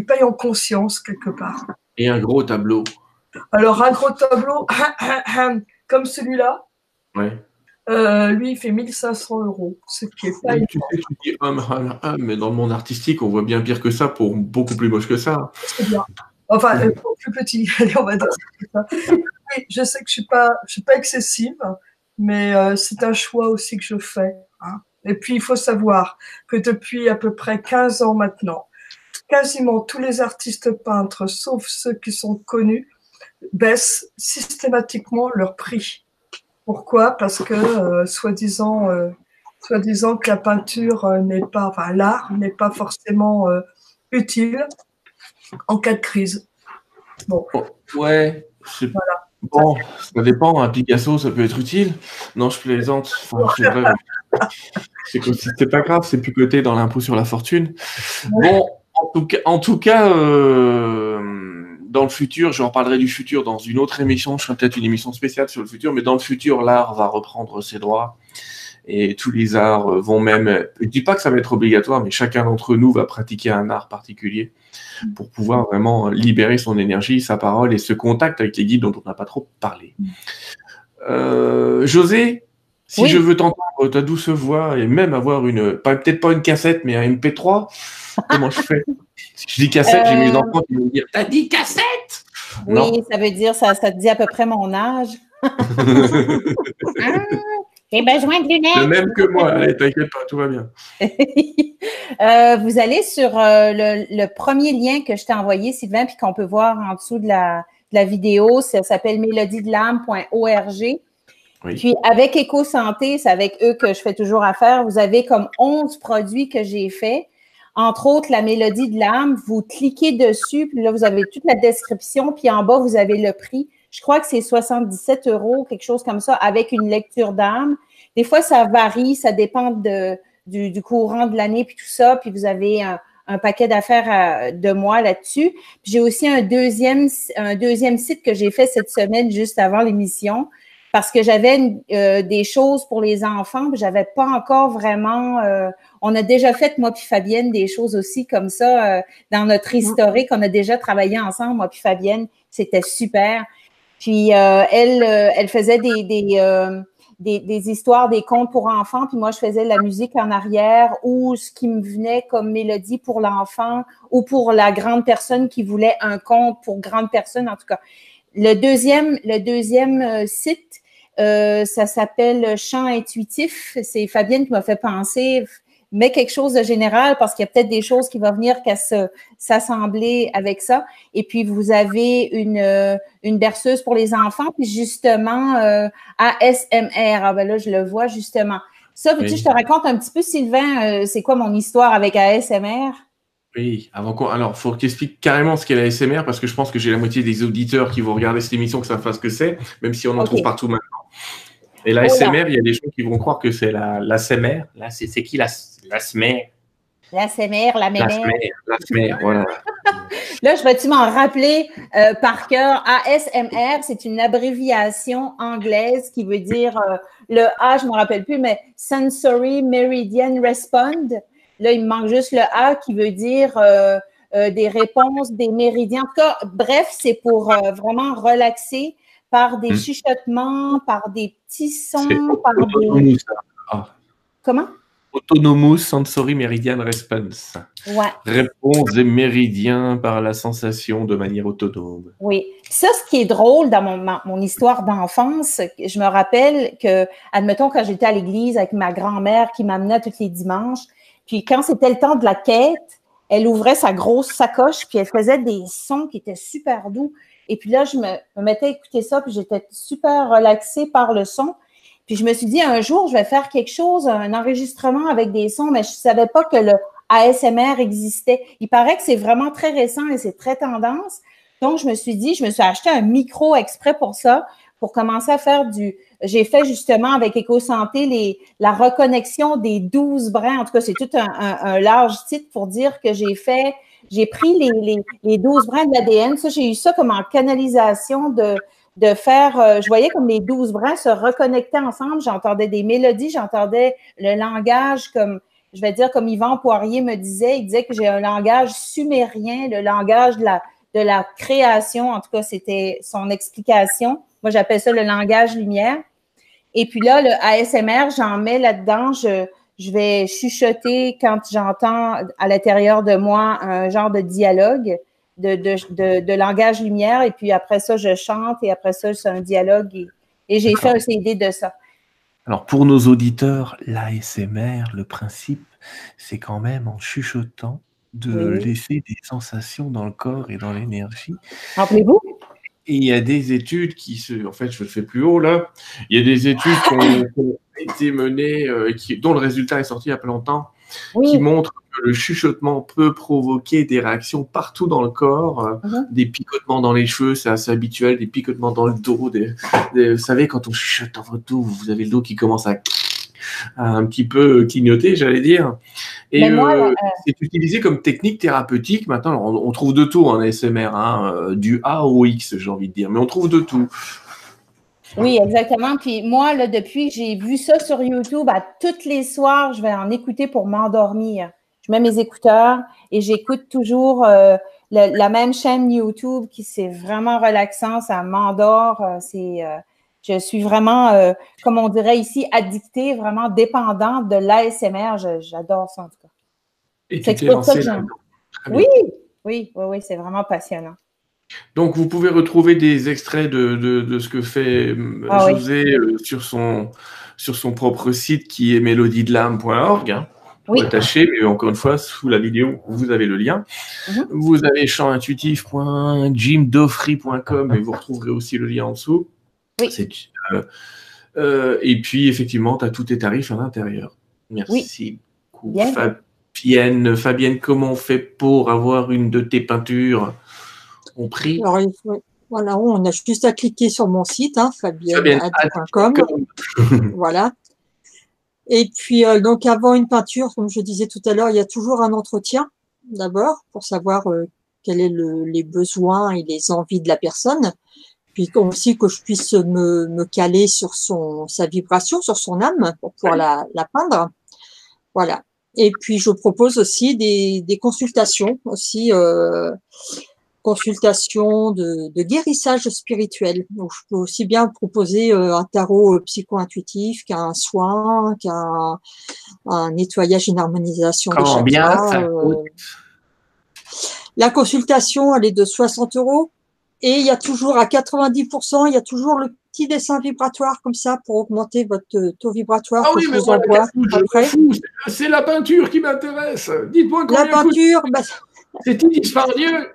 paye, en conscience quelque part. Et un gros tableau. Alors, un gros tableau, comme celui-là. Ouais. Euh, lui, il fait 1500 euros, ce qui est pas tu sais, tu dis hum, hum, hum, mais dans le monde artistique, on voit bien pire que ça pour beaucoup plus moche que ça. C'est bien. Enfin, euh, plus petit, on va dire ça. je sais que je suis pas, je suis pas excessive, mais euh, c'est un choix aussi que je fais. Hein. Et puis, il faut savoir que depuis à peu près 15 ans maintenant, quasiment tous les artistes peintres, sauf ceux qui sont connus, baissent systématiquement leur prix. Pourquoi? Parce que euh, soi-disant, euh, soi-disant que la peinture n'est pas, enfin l'art n'est pas forcément utile en cas de crise. Bon. Oh, ouais. Voilà. Bon, ça dépend. Un Picasso, ça peut être utile. Non, je plaisante. c'est pas grave, c'est plus coté dans l'impôt sur la fortune. Bon, en tout cas, en tout cas dans le futur, j'en reparlerai du futur dans une autre émission, je ferai peut-être une émission spéciale sur le futur, mais dans le futur, l'art va reprendre ses droits et tous les arts vont même, je dis pas que ça va être obligatoire, mais chacun d'entre nous va pratiquer un art particulier pour pouvoir vraiment libérer son énergie, sa parole et ce contact avec les guides dont on n'a pas trop parlé. Euh, José, si je veux t'entendre ta douce voix et même avoir une, peut-être pas une cassette, mais un MP3, comment je fais? Si je dis cassette, j'ai mes euh, enfants qui vont me dire T'as dit cassette? Oui, ça veut dire, ça, ça te dit à peu près mon âge. Ah, j'ai besoin de lunettes. Le même que moi, allez, t'inquiète pas, tout va bien. Euh, vous allez sur euh, le, premier lien que je t'ai envoyé, Sylvain, puis qu'on peut voir en dessous de la, vidéo. Ça s'appelle mélodiedelame.org. Oui. Puis avec EcoSanté, c'est avec eux que je fais toujours affaire. Vous avez comme 11 produits que j'ai faits entre autres la mélodie de l'âme. Vous cliquez dessus, puis là, vous avez toute la description, puis en bas, vous avez le prix. Je crois que c'est 77 euros, quelque chose comme ça, avec une lecture d'âme. Des fois, ça varie, ça dépend de, du, courant de l'année, puis tout ça, puis vous avez un, paquet d'affaires euh, de moi là-dessus. J'ai aussi un deuxième, un deuxième site que j'ai fait cette semaine juste avant l'émission parce que j'avais euh, des choses pour les enfants, mais j'avais pas encore vraiment. Euh, on a déjà fait moi puis Fabienne des choses aussi comme ça euh, dans notre historique. On a déjà travaillé ensemble moi puis Fabienne, c'était super. Puis elle, elle faisait des des, des, histoires, des contes pour enfants, puis moi je faisais la musique en arrière ou ce qui me venait comme mélodie pour l'enfant ou pour la grande personne qui voulait un conte pour grande personne en tout cas. Le deuxième, le deuxième site, euh, ça s'appelle Chant intuitif. C'est Fabienne qui m'a fait penser, mais quelque chose de général parce qu'il y a peut-être des choses qui vont venir qu'à s'assembler avec ça. Et puis, vous avez une, euh, une berceuse pour les enfants, puis justement, euh, ASMR. Ah ben là, je le vois justement. Ça, veux-tu je te raconte un petit peu, Sylvain, c'est quoi mon histoire avec ASMR? Oui, avant quoi Alors, faut que tu expliques carrément ce qu'est la SMR parce que je pense que j'ai la moitié des auditeurs qui vont regarder cette émission que ça fasse ce que c'est, même si on en trouve partout maintenant. Et la SMR, il y a des gens qui vont croire que c'est la, la SMR. Là, c'est qui la, la SMR La SMR, la mémère. La SMR, voilà. Là, je vais-tu m'en rappeler euh, par cœur? ASMR, c'est une abréviation anglaise qui veut dire euh, le A, je ne me rappelle plus, mais Sensory Meridian Respond. Là, il me manque juste le A qui veut dire euh, des réponses, des méridiens. En tout cas, bref, c'est pour vraiment relaxer par des hmm. chuchotements, par des petits sons, par des. Ah. Comment? Autonomous Sensory Meridian Response. Ouais. Réponse des méridiens par la sensation de manière autonome. Oui. Ça, ce qui est drôle dans mon, mon histoire d'enfance, je me rappelle que, admettons, quand j'étais à l'église avec ma grand-mère qui m'amenait tous les dimanches, puis quand c'était le temps de la quête, elle ouvrait sa grosse sacoche, puis elle faisait des sons qui étaient super doux. Et puis là, je me, me mettais à écouter ça, puis j'étais super relaxée par le son. Puis je me suis dit, un jour, je vais faire quelque chose, un enregistrement avec des sons, mais je ne savais pas que le ASMR existait. Il paraît que c'est vraiment très récent et c'est très tendance. Donc, je me suis dit, je me suis acheté un micro exprès pour ça, pour commencer à faire du. J'ai fait justement avec EcoSanté les, la reconnexion des 12 brins. En tout cas, c'est tout un, large titre pour dire que j'ai fait, j'ai pris les, les, les 12 brins de l'ADN. Ça, j'ai eu ça comme en canalisation de, de faire, euh, je voyais comme les douze brins se reconnectaient ensemble, j'entendais des mélodies, j'entendais le langage comme, je vais dire, comme Yvan Poirier me disait, il disait que j'ai un langage sumérien, le langage de la, de la création, en tout cas, c'était son explication. Moi, j'appelle ça le langage lumière. Et puis là, le ASMR, j'en mets là-dedans, je, je vais chuchoter quand j'entends à l'intérieur de moi un genre de dialogue de, langage lumière. Et puis après ça, je chante et après ça, c'est un dialogue. Et, j'ai fait un CD de ça. Alors pour nos auditeurs, l'ASMR, le principe, c'est quand même en chuchotant de laisser des sensations dans le corps et dans l'énergie. Rappelez-vous? Et il y a des études qui se. En fait, je le fais plus haut là. Il y a des études qui ont, été menées, euh, qui, dont le résultat est sorti il y a pas longtemps, qui montrent le chuchotement peut provoquer des réactions partout dans le corps, euh, uh-huh. des picotements dans les cheveux, c'est assez habituel, des picotements dans le dos. Des, vous savez, quand on chuchote dans votre dos, vous avez le dos qui commence à, un petit peu clignoter, j'allais dire. Et euh, euh, c'est utilisé comme technique thérapeutique. Maintenant, on, trouve de tout en ASMR, hein, du A au X, j'ai envie de dire, mais on trouve de tout. Oui, exactement. Puis moi, là, depuis que j'ai vu ça sur YouTube, à toutes les soirs, je vais en écouter pour m'endormir je mets mes écouteurs et j'écoute toujours euh, la, même chaîne YouTube qui c'est vraiment relaxant, ça m'endort. Euh, c'est, euh, je suis vraiment, comme on dirait ici, addictée, vraiment dépendante de l'ASMR. j'adore ça en tout cas. Et c'est pour ça que oui, oui, oui, oui, c'est vraiment passionnant. Donc, vous pouvez retrouver des extraits de, de, ce que fait ah José sur, son, sur son propre site qui est mélodiedelame.org. Hein oui. attaché, mais encore une fois, sous la vidéo, vous avez le lien. Mhm. Vous avez chantintuitif.jimdofree.com et vous retrouverez aussi le lien en dessous. Oui. Euh, euh, et puis, effectivement, tu as tous tes tarifs à l'intérieur. Merci beaucoup. Fabienne, Fabienne, comment on fait pour avoir une de tes peintures? Prie Voilà, on a juste à cliquer sur mon site, hein, fabienne.com. voilà. Et puis, euh, donc, avant une peinture, comme je disais tout à l'heure, il y a toujours un entretien d'abord pour savoir euh, quels sont les besoins et les envies de la personne. Puis aussi que je puisse me, me caler sur son sa vibration, sur son âme pour pouvoir la, la peindre. Voilà. Et puis je propose aussi des, des consultations aussi euh, consultation de, de, guérissage spirituel. Donc, je peux aussi bien proposer euh, un tarot euh, psycho-intuitif qu'un soin, qu'un un nettoyage, une harmonisation des chakras. Euh. La consultation, elle est de 60 euros. Et il y a toujours à 90%, il y a toujours le petit dessin vibratoire comme ça pour augmenter votre taux vibratoire. Ah oui, mais après. C'est la peinture qui m'intéresse. Dites-moi La peinture, bah, c'est indispendieux.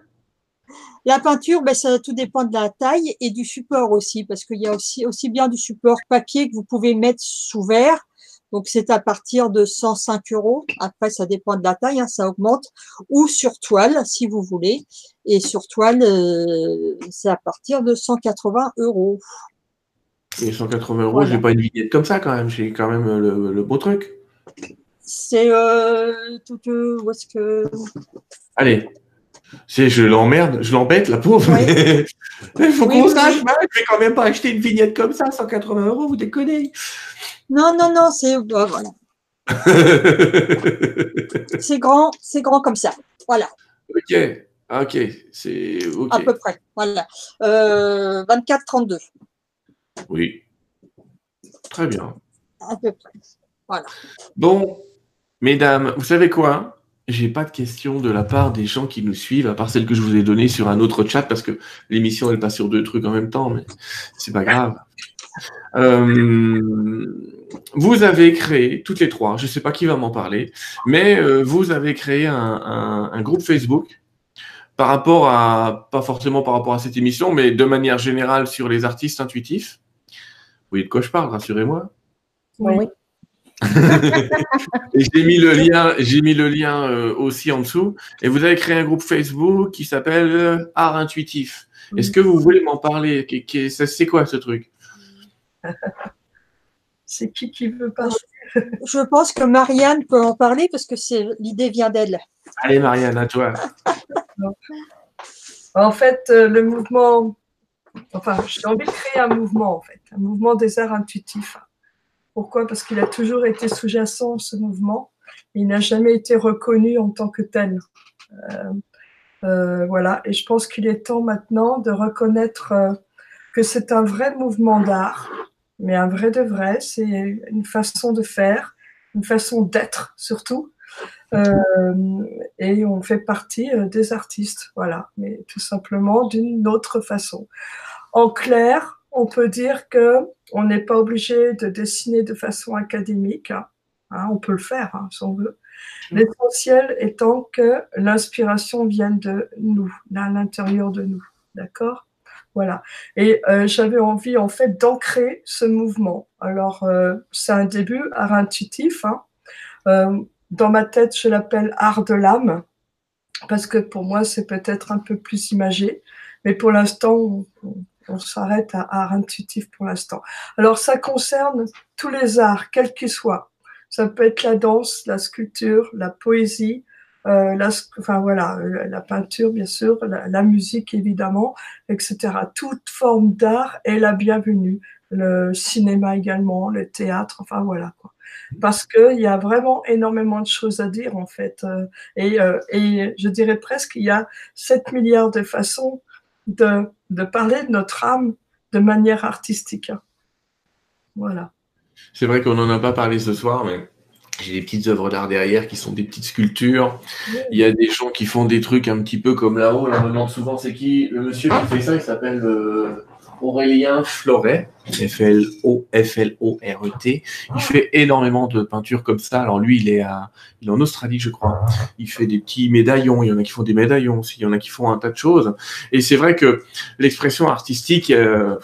La peinture, ben, ça tout dépend de la taille et du support aussi, parce qu'il y a aussi, aussi bien du support papier que vous pouvez mettre sous verre. Donc, c'est à partir de 105 euros. Après, ça dépend de la taille, hein, ça augmente. Ou sur toile, si vous voulez. Et sur toile, euh, c'est à partir de 180 euros. Et 180 euros, je j'ai pas une vignette comme ça quand même. J'ai quand même le, beau truc. C'est euh, tout. euh, où est-ce que. Allez. Je l'emmerde, je l'embête, la pauvre. Oui. Il faut Oui, qu'on oui, sache, oui. bah, je vais quand même pas acheter une vignette comme ça, 180 euros, vous déconnez. Non, non, non, c'est. bah, voilà. C'est grand, c'est grand comme ça. Voilà, ok, ok, c'est ok. à peu près. Voilà. Euh, 24-32, Oui. Très bien. à peu près. Bon, mesdames, vous savez quoi? J'ai pas de questions de la part des gens qui nous suivent, à part celles que je vous ai données sur un autre chat, parce que l'émission elle passe sur deux trucs en même temps, mais c'est pas grave. Euh, vous avez créé, toutes les trois, je sais pas qui va m'en parler, mais euh, vous avez créé un, groupe Facebook par rapport à, pas forcément par rapport à cette émission, mais de manière générale sur les artistes intuitifs. Vous voyez de quoi je parle, rassurez-moi. Oui. Et j'ai mis le lien, j'ai mis le lien euh, aussi en dessous. Et vous avez créé un groupe Facebook qui s'appelle euh, Art Intuitif. Est-ce que vous voulez m'en parler? C'est quoi ce truc? C'est qui qui veut parler Je pense que Marianne peut en parler parce que l'idée vient d'elle. Allez Marianne, à toi. En fait, euh, le mouvement, enfin, j'ai envie de créer un mouvement, en fait, un mouvement des arts intuitifs. Pourquoi? Parce qu'il a toujours été sous-jacent, ce mouvement. Il n'a jamais été reconnu en tant que tel. Euh, euh, voilà, et je pense qu'il est temps maintenant de reconnaître euh, que c'est un vrai mouvement d'art, mais un vrai de vrai, c'est une façon de faire, une façon d'être surtout. Et on fait partie des artistes, voilà, mais tout simplement d'une autre façon. En clair, on peut dire que on n'est pas obligé de dessiner de façon académique, hein, hein, on peut le faire hein, si on veut. L'essentiel étant que l'inspiration vienne de nous, à l'intérieur de nous, d'accord? Voilà. Et euh, j'avais envie en fait d'ancrer ce mouvement. Alors euh, c'est un début, art intuitif. Hein. Euh, dans ma tête, je l'appelle art de l'âme, parce que pour moi, c'est peut-être un peu plus imagé. Mais pour l'instant, on, on- on s'arrête à art intuitif pour l'instant. Alors, ça concerne tous les arts, quels qu'ils soient. Ça peut être la danse, la sculpture, la poésie, euh, la, enfin voilà, la, peinture bien sûr, la, la musique évidemment, etc. Toute forme d'art est la bienvenue. Le cinéma également, le théâtre, enfin voilà quoi parce qu'il y a vraiment énormément de choses à dire en fait. Euh, Et, euh, et je dirais presque qu'il y a 7 milliards de façons de, de parler de notre âme de manière artistique. Voilà. C'est vrai qu'on n'en a pas parlé ce soir, mais j'ai des petites œuvres d'art derrière qui sont des petites sculptures. Il y a des gens qui font des trucs un petit peu comme là-haut. Là, on me demande souvent c'est qui le monsieur qui fait ça? Il s'appelle euh, Aurélien Floret. F-L-O-F-L-O-R-E-T. Il fait énormément de peintures comme ça. Alors lui, il est, à, il est en Australie, je crois. Il fait des petits médaillons. Il y en a qui font des médaillons aussi. Il y en a qui font un tas de choses. Et c'est vrai que l'expression artistique, euh,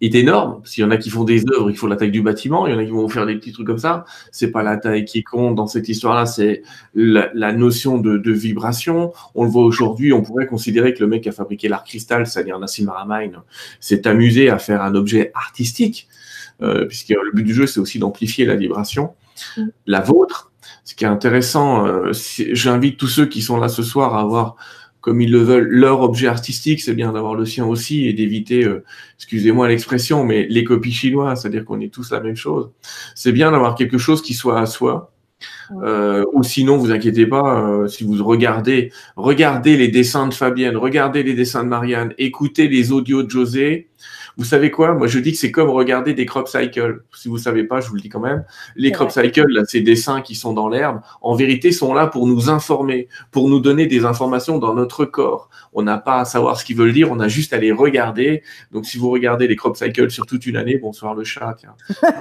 est énorme. S'il y en a qui font des œuvres, il faut la taille du bâtiment. Il y en a qui vont faire des petits trucs comme ça. C'est pas la taille qui compte dans cette histoire-là, c'est la, la notion de, de vibration. On le voit aujourd'hui, on pourrait considérer que le mec qui a fabriqué l'art cristal, c'est-à-dire Nassim Haramein, s'est amusé à faire un objet artistique, euh, puisque le but du jeu, c'est aussi d'amplifier la vibration. Mm. La vôtre, ce qui est intéressant, euh, j'invite tous ceux qui sont là ce soir à avoir comme ils le veulent, leur objet artistique, c'est bien d'avoir le sien aussi et d'éviter, euh, excusez-moi l'expression, mais les copies chinoises, c'est-à-dire qu'on est tous la même chose. C'est bien d'avoir quelque chose qui soit à soi. Euh, ou sinon, vous inquiétez pas, euh, si vous regardez, regardez les dessins de Fabienne, regardez les dessins de Marianne, écoutez les audios de José. Vous savez quoi? Moi, je dis que c'est comme regarder des crop cycles. Si vous savez pas, je vous le dis quand même. Les crop cycles, là, ces dessins qui sont dans l'herbe, en vérité, sont là pour nous informer, pour nous donner des informations dans notre corps. On n'a pas à savoir ce qu'ils veulent dire, on a juste à les regarder. Donc, si vous regardez les crop cycles sur toute une année, bonsoir le chat. Tiens.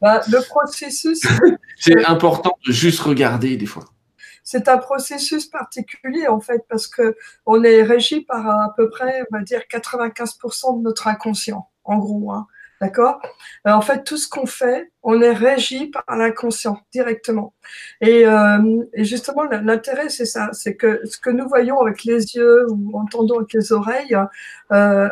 Bah, le processus, C'est important de juste regarder des fois. C'est un processus particulier en fait parce que on est régi par à peu près, on va dire 95% de notre inconscient, en gros. Hein. D'accord? Euh, En fait, tout ce qu'on fait, on est régi par l'inconscient directement. Et, euh, et justement, l'intérêt, c'est ça, c'est que ce que nous voyons avec les yeux ou entendons avec les oreilles, euh,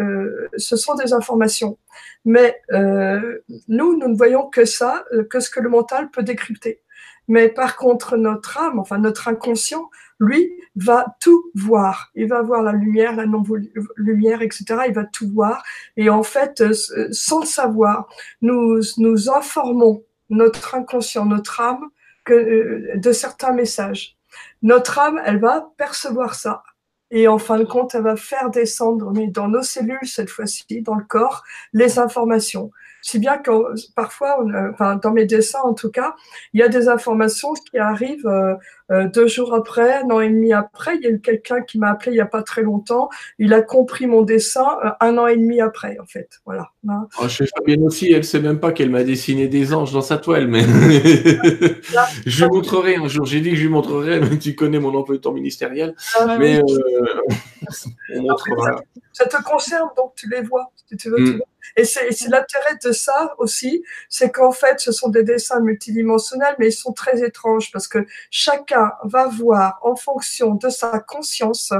euh, ce sont des informations. Mais euh, nous, nous ne voyons que ça, que ce que le mental peut décrypter. Mais par contre, notre âme, enfin notre inconscient, lui, va tout voir. Il va voir la lumière, la non-lumière, etc. Il va tout voir. Et en fait, euh, sans le savoir, nous, nous informons notre inconscient, notre âme, euh, de certains messages. Notre âme, elle va percevoir ça. Et en fin de compte, elle va faire descendre, mais dans nos cellules, cette fois-ci, dans le corps, les informations. Si bien que parfois, enfin, dans mes dessins en tout cas, il y a des informations qui arrivent euh, euh, deux jours après, un an et demi après. Il y a eu quelqu'un qui m'a appelé il n'y a pas très longtemps. Il a compris mon dessin euh, un an et demi après, en fait. Voilà. Hein. Oh, chez Fabienne aussi, elle sait même pas qu'elle m'a dessiné des anges dans sa toile, mais je lui montrerai un jour. J'ai dit que je lui montrerai, mais tu connais mon emploi de temps ministériel. Ah, mais on montrera. Ça, te concerne, donc tu les vois. Si tu veux, tu mm. Et c'est l'intérêt de ça aussi, c'est qu'en fait, ce sont des dessins multidimensionnels, mais ils sont très étranges parce que chacun va voir en fonction de sa conscience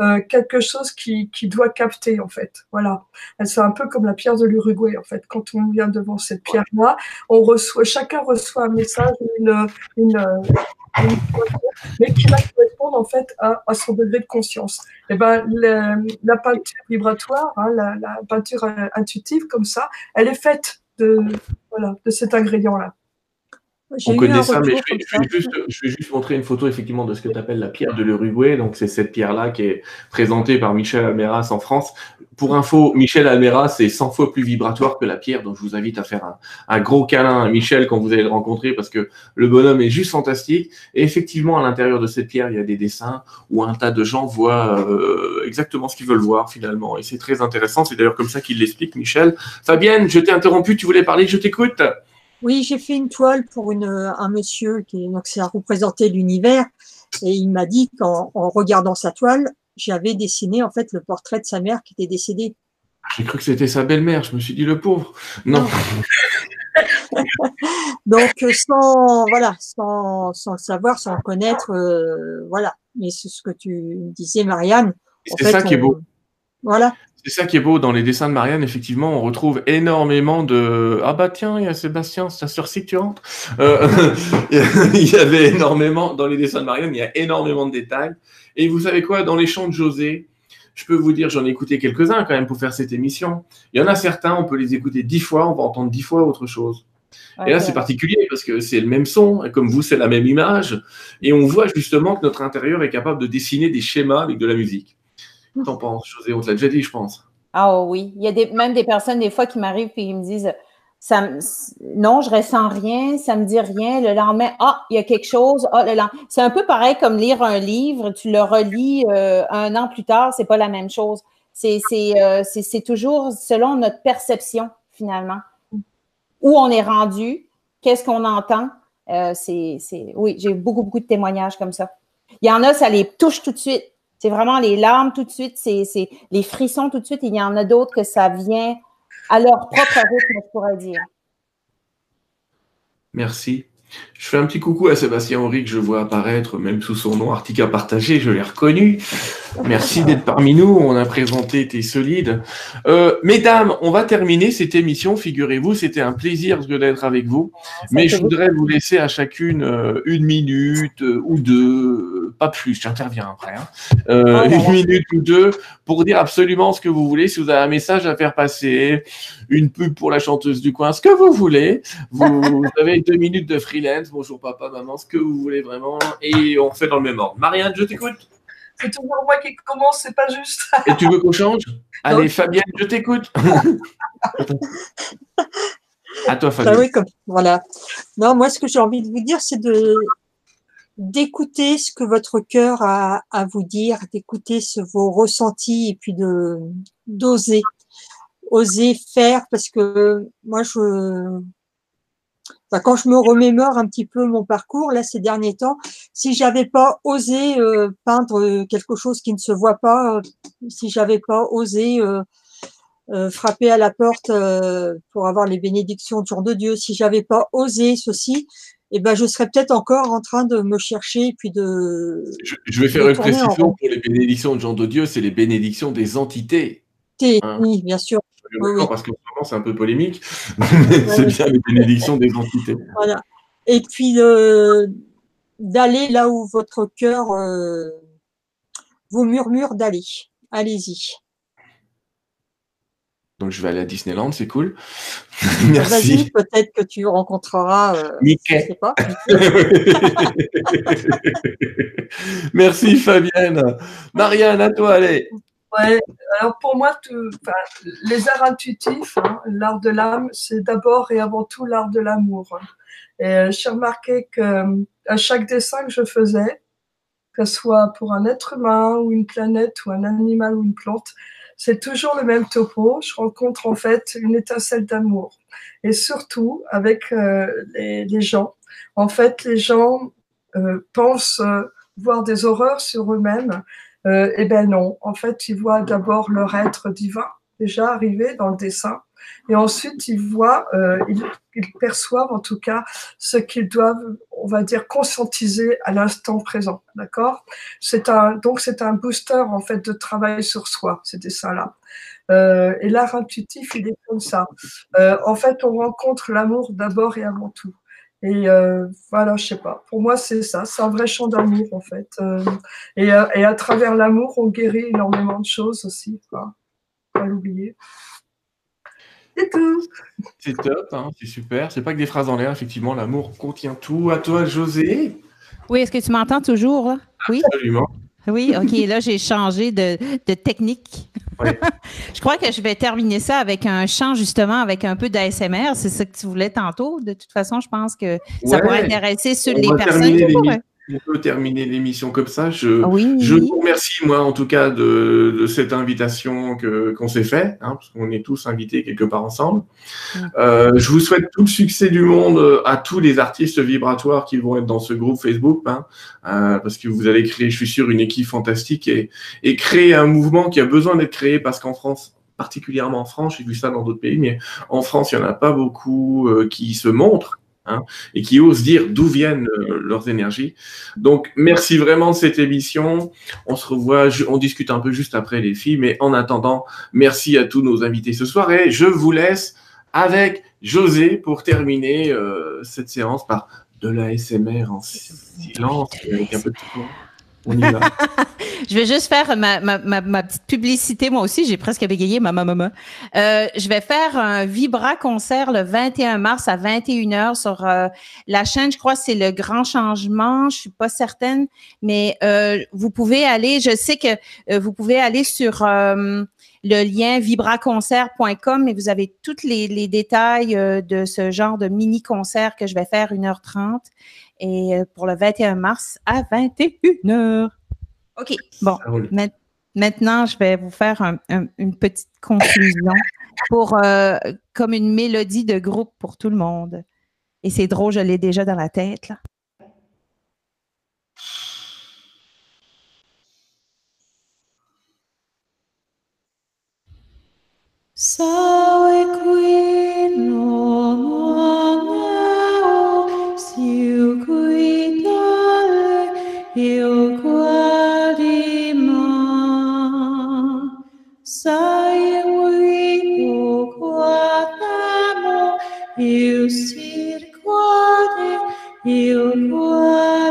euh, quelque chose qui, qui doit capter en fait. Voilà. C'est un peu comme la pierre de l'Uruguay en fait. Quand on vient devant cette pierre-là, on reçoit, chacun reçoit un message, une, une, mais qui va correspondre en fait à, à son degré de conscience. Et eh ben, la peinture vibratoire, hein, la, la, peinture intuitive comme ça, elle est faite de, voilà, de cet ingrédient-là. On connaît ça, mais je vais, juste, je vais, juste, montrer une photo effectivement de ce que tu appelles la pierre de l'Uruguay. Donc, c'est cette pierre-là qui est présentée par Michel Almeras en France. Pour info, Michel Almeras est 100 fois plus vibratoire que la pierre. Donc, je vous invite à faire un, un, gros câlin à Michel quand vous allez le rencontrer parce que le bonhomme est juste fantastique. Et effectivement, à l'intérieur de cette pierre, il y a des dessins où un tas de gens voient euh, exactement ce qu'ils veulent voir finalement. Et c'est très intéressant. C'est d'ailleurs comme ça qu'il l'explique, Michel. Fabienne, je t'ai interrompu. Tu voulais parler. Je t'écoute. Oui, j'ai fait une toile pour une, un monsieur qui donc c'est à représenter l'univers et il m'a dit qu'en en regardant sa toile, j'avais dessiné en fait le portrait de sa mère qui était décédée. J'ai cru que c'était sa belle-mère. Je me suis dit le pauvre. Non. donc sans voilà, sans, sans, le savoir, sans le connaître, euh, voilà. Mais c'est ce que tu disais, Marianne. C'est ça qui est beau. Voilà. C'est ça qui est beau dans les dessins de Marianne, effectivement, on retrouve énormément de ah bah tiens, il y a Sébastien, c'est sur site tu rentres? Euh, il y avait énormément dans les dessins de Marianne, il y a énormément de détails. Et vous savez quoi, dans les chants de José, je peux vous dire, j'en ai écouté quelques-uns quand même pour faire cette émission. Il y en a certains, on peut les écouter dix fois, on va entendre dix fois autre chose. et là, c'est particulier parce que c'est le même son, et comme vous, c'est la même image. Et on voit justement que notre intérieur est capable de dessiner des schémas avec de la musique. T'en penses, José? On te l'a déjà dit, je pense. Ah oui. Il y a même des personnes, des fois, qui m'arrivent et qui me disent ça non, je ressens rien, ça me dit rien. Le lendemain, ah, il y a quelque chose. Ah, le C'est un peu pareil comme lire un livre, tu le relis euh, un an plus tard, c'est pas la même chose. C'est euh, toujours selon notre perception, finalement. Où on est rendu, qu'est-ce qu'on entend. Euh, c'est oui, j'ai beaucoup, beaucoup de témoignages comme ça. Il y en a, ça les touche tout de suite. C'est vraiment les larmes tout de suite, c'est les frissons tout de suite. Il y en a d'autres que ça vient à leur propre rythme, je pourrais dire. Merci. Je fais un petit coucou à Sébastien Henry que je vois apparaître, même sous son nom Artica Partagé, je l'ai reconnu. Merci d'être parmi nous, on a présenté tes solides. Euh, mesdames, on va terminer cette émission, figurez-vous, c'était un plaisir d'être avec vous, mais je voudrais vous laisser à chacune euh, une minute euh, ou deux, pas plus, j'interviens après, hein. oh une minute ou deux pour dire absolument ce que vous voulez, si vous avez un message à faire passer, une pub pour la chanteuse du coin, ce que vous voulez, vous avez deux minutes de freelance, bonjour papa, maman, ce que vous voulez vraiment, et on fait dans le même ordre. Marianne, je t'écoute. C'est toujours moi qui commence, c'est pas juste. et tu veux qu'on change? Allez, Fabienne, je t'écoute. à toi, Fabienne. Ah oui, comme, voilà. Non, moi, ce que j'ai envie de vous dire, c'est de d'écouter ce que votre cœur a à vous dire, d'écouter vos ressentis et puis de d'oser, oser faire parce que moi je quand je me remémore un petit peu mon parcours là ces derniers temps, si j'avais pas osé euh, peindre quelque chose qui ne se voit pas, euh, si j'avais pas osé euh, euh, frapper à la porte pour avoir les bénédictions du jour de Dieu. Si j'avais pas osé ceci, eh ben je serais peut-être encore en train de me chercher et puis de. Je, vais faire une précision pour les bénédictions de Jean de Dieu, c'est les bénédictions des entités. Hein. Oui, bien sûr. Parce que c'est un peu polémique, c'est bien les bénédictions des entités. Voilà. Et puis euh, d'aller là où votre cœur euh, vous murmure d'aller. Allez-y. Donc je vais aller à Disneyland, c'est cool. Merci. peut-être que tu rencontreras. Euh, Mickey. Je sais pas. Merci Fabienne. Marianne, à toi, allez. Ouais, alors pour moi, les arts intuitifs, hein, l'art de l'âme, c'est d'abord et avant tout l'art de l'amour. Et euh, j'ai remarqué que euh, à chaque dessin que je faisais, que ce soit pour un être humain ou une planète ou un animal ou une plante, c'est toujours le même topo. Je rencontre en fait une étincelle d'amour. Et surtout avec euh, les, gens. En fait, les gens pensent voir des horreurs sur eux-mêmes. Eh ben non. En fait, ils voient d'abord leur être divin déjà arrivé dans le dessin. Et ensuite, ils voient, euh, ils, ils, perçoivent en tout cas ce qu'ils doivent, on va dire, conscientiser à l'instant présent. D'accord? C'est un, donc c'est un booster en fait de travail sur soi, ces dessins-là. Euh, et l'art intuitif, il est comme ça. Euh, en fait, on rencontre l'amour d'abord et avant tout. Et euh, voilà, je sais pas. Pour moi, c'est ça. C'est un vrai champ d'amour, en fait. Euh, et, euh, et, à travers l'amour, on guérit énormément de choses aussi. Quoi. Pas l'oublier. C'est tout. C'est top, hein, c'est super. C'est pas que des phrases en l'air, effectivement. L'amour contient tout. À toi, José. Oui, est-ce que tu m'entends toujours? Oui? Absolument. Oui, OK. Là, j'ai changé de, technique. je crois que je vais terminer ça avec un chant, justement, avec un peu d'ASMR. C'est ça que tu voulais tantôt. De toute façon, je pense que ça pourrait intéresser sur les personnes on peut terminer l'émission comme ça. Je, je vous remercie, moi, en tout cas, de, de cette invitation que, qu'on s'est fait, hein, parce qu'on est tous invités quelque part ensemble. Euh, je vous souhaite tout le succès du monde à tous les artistes vibratoires qui vont être dans ce groupe Facebook, hein, euh, parce que vous allez créer, je suis sûr, une équipe fantastique et, et créer un mouvement qui a besoin d'être créé, parce qu'en France, particulièrement en France, j'ai vu ça dans d'autres pays, mais en France, il n'y en a pas beaucoup euh, qui se montrent Hein, et qui osent dire d'où viennent euh, leurs énergies. Donc, merci vraiment de cette émission. On se revoit, on discute un peu juste après les filles, mais en attendant, merci à tous nos invités ce soir et je vous laisse avec José pour terminer euh, cette séance par de la SMR en silence avec un peu de je vais juste faire ma, ma, ma, petite publicité, moi aussi, j'ai presque bégayé, ma maman. Euh, je vais faire un Vibra concert le 21 mars à 21h sur euh, la chaîne, je crois que c'est le grand changement, je suis pas certaine, mais euh, vous pouvez aller, je sais que euh, vous pouvez aller sur le lien vibraconcert.com et vous avez tous les, les détails de ce genre de mini-concert que je vais faire 1h30 et euh, pour le 21 mars à 21h. OK. Bon, maintenant, je vais vous faire une petite conclusion pour euh, comme une mélodie de groupe pour tout le monde. Et c'est drôle, je l'ai déjà dans la tête. Là. il circuade il guarima